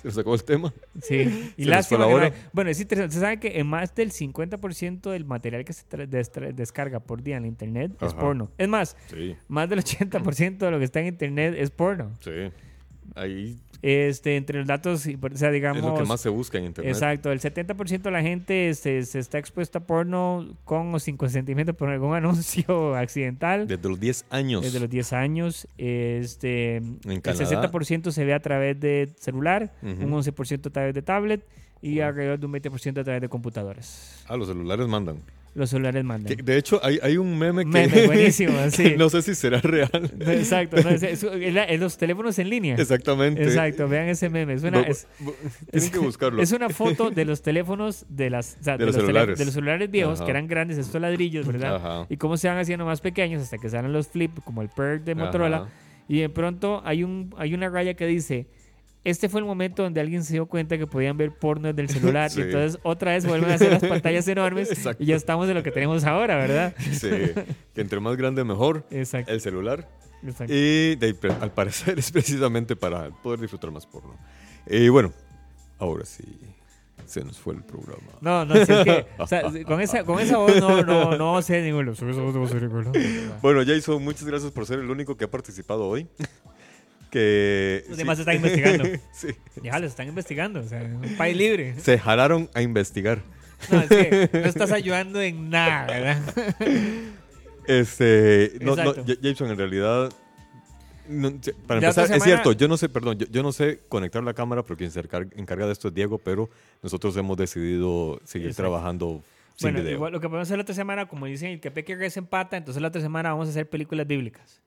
[SPEAKER 1] se nos acabó el tema.
[SPEAKER 2] Sí. Y lástima que no Bueno, es interesante. Se sabe que en más del 50% del material que se descarga por día en la internet es porno. Es más,
[SPEAKER 1] Sí,
[SPEAKER 2] más del 80% de lo que está en internet es porno.
[SPEAKER 1] sí. Ahí
[SPEAKER 2] Este, entre los datos, o sea, digamos.
[SPEAKER 1] es lo que más se busca en internet.
[SPEAKER 2] Exacto, el 70% de la gente se, se está expuesta a porno con o sin consentimiento por algún anuncio accidental
[SPEAKER 1] Desde los 10 años.
[SPEAKER 2] desde los 10 años. Este, el
[SPEAKER 1] Canadá.
[SPEAKER 2] 60% se ve a través de celular,
[SPEAKER 1] Ujú.
[SPEAKER 2] un 11% a través de tablet y alrededor de un 20% a través de computadoras.
[SPEAKER 1] Ah, los celulares mandan.
[SPEAKER 2] Los celulares mandan.
[SPEAKER 1] De hecho, hay, hay un meme que,
[SPEAKER 2] Meme, buenísimo,
[SPEAKER 1] que
[SPEAKER 2] sí.
[SPEAKER 1] no sé si será real.
[SPEAKER 2] Exacto, no, es, los teléfonos en línea.
[SPEAKER 1] Exactamente.
[SPEAKER 2] Exacto, vean ese meme. Es una,
[SPEAKER 1] Tienen que buscarlo.
[SPEAKER 2] Es una foto de los teléfonos de las o sea,
[SPEAKER 1] De los celulares.
[SPEAKER 2] de los celulares viejos
[SPEAKER 1] Ajá.
[SPEAKER 2] que eran grandes, estos ladrillos, ¿verdad?
[SPEAKER 1] Ajá.
[SPEAKER 2] Y cómo se van haciendo más pequeños hasta que salen los flip, como el Perk de Motorola.
[SPEAKER 1] Ajá.
[SPEAKER 2] Y de pronto hay un hay una raya que dice este fue el momento donde alguien se dio cuenta que podían ver porno desde el celular
[SPEAKER 1] Sí.
[SPEAKER 2] y entonces otra vez vuelven a hacer las pantallas enormes
[SPEAKER 1] Exacto.
[SPEAKER 2] y ya estamos en lo que tenemos ahora, ¿verdad?
[SPEAKER 1] Sí, que entre más grande mejor
[SPEAKER 2] Exacto.
[SPEAKER 1] el celular.
[SPEAKER 2] exacto.
[SPEAKER 1] Y de pre- al parecer es precisamente para poder disfrutar más porno. Y bueno, ahora sí, se nos fue el programa.
[SPEAKER 2] No, no, si es que o sea, con esa con esa voz no no no hacer ninguno.
[SPEAKER 1] Bueno, Jason, muchas gracias por ser el único que ha participado hoy. Que
[SPEAKER 2] Los
[SPEAKER 1] sí.
[SPEAKER 2] demás están investigando.
[SPEAKER 1] Sí.
[SPEAKER 2] Ya, los están investigando, o sea, un país libre.
[SPEAKER 1] Se jalaron a investigar.
[SPEAKER 2] No, es que no estás ayudando en nada, ¿verdad?
[SPEAKER 1] Este, no, no, Jason, en realidad, no, sí, para empezar, es cierto, yo no sé, perdón, yo, yo no sé conectar la cámara porque quien se encar- encarga de esto es Diego, pero nosotros hemos decidido seguir
[SPEAKER 2] Exacto.
[SPEAKER 1] trabajando sin
[SPEAKER 2] Bueno,
[SPEAKER 1] video.
[SPEAKER 2] igual lo que podemos hacer la otra semana, como dicen, el que peque que se empata, entonces la otra semana vamos a hacer películas bíblicas.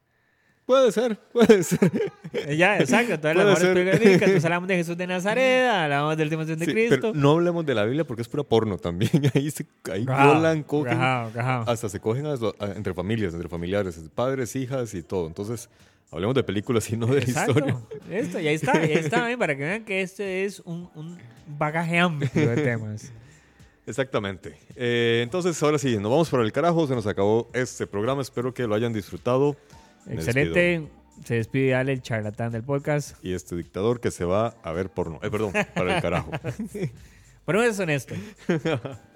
[SPEAKER 1] Puede ser, puede ser.
[SPEAKER 2] Eh, Ya, exacto, todas las
[SPEAKER 1] Puede
[SPEAKER 2] mejores
[SPEAKER 1] ser.
[SPEAKER 2] películas bíblicas. Entonces hablamos de Jesús de Nazaret, hablamos del último de
[SPEAKER 1] Sí,
[SPEAKER 2] Cristo.
[SPEAKER 1] pero no hablemos de la Biblia porque es pura porno también. Ahí, se, ahí
[SPEAKER 2] Gajao,
[SPEAKER 1] violan, cogen, hasta se cogen a- a- entre familias, entre familiares, padres, hijas y todo. Entonces, hablemos de películas y no de la historia.
[SPEAKER 2] Exacto, esto, y ahí está, y ahí está, ¿eh? para que vean que este es un, un bagaje amplio de temas.
[SPEAKER 1] Exactamente. Eh, entonces, ahora sí, nos vamos por el carajo. Se nos acabó este programa. Espero que lo hayan disfrutado. Me
[SPEAKER 2] Excelente. Se despide Ale, el charlatán del podcast.
[SPEAKER 1] Y este dictador que se va a ver porno. Eh, perdón, para el carajo.
[SPEAKER 2] Pero es honesto.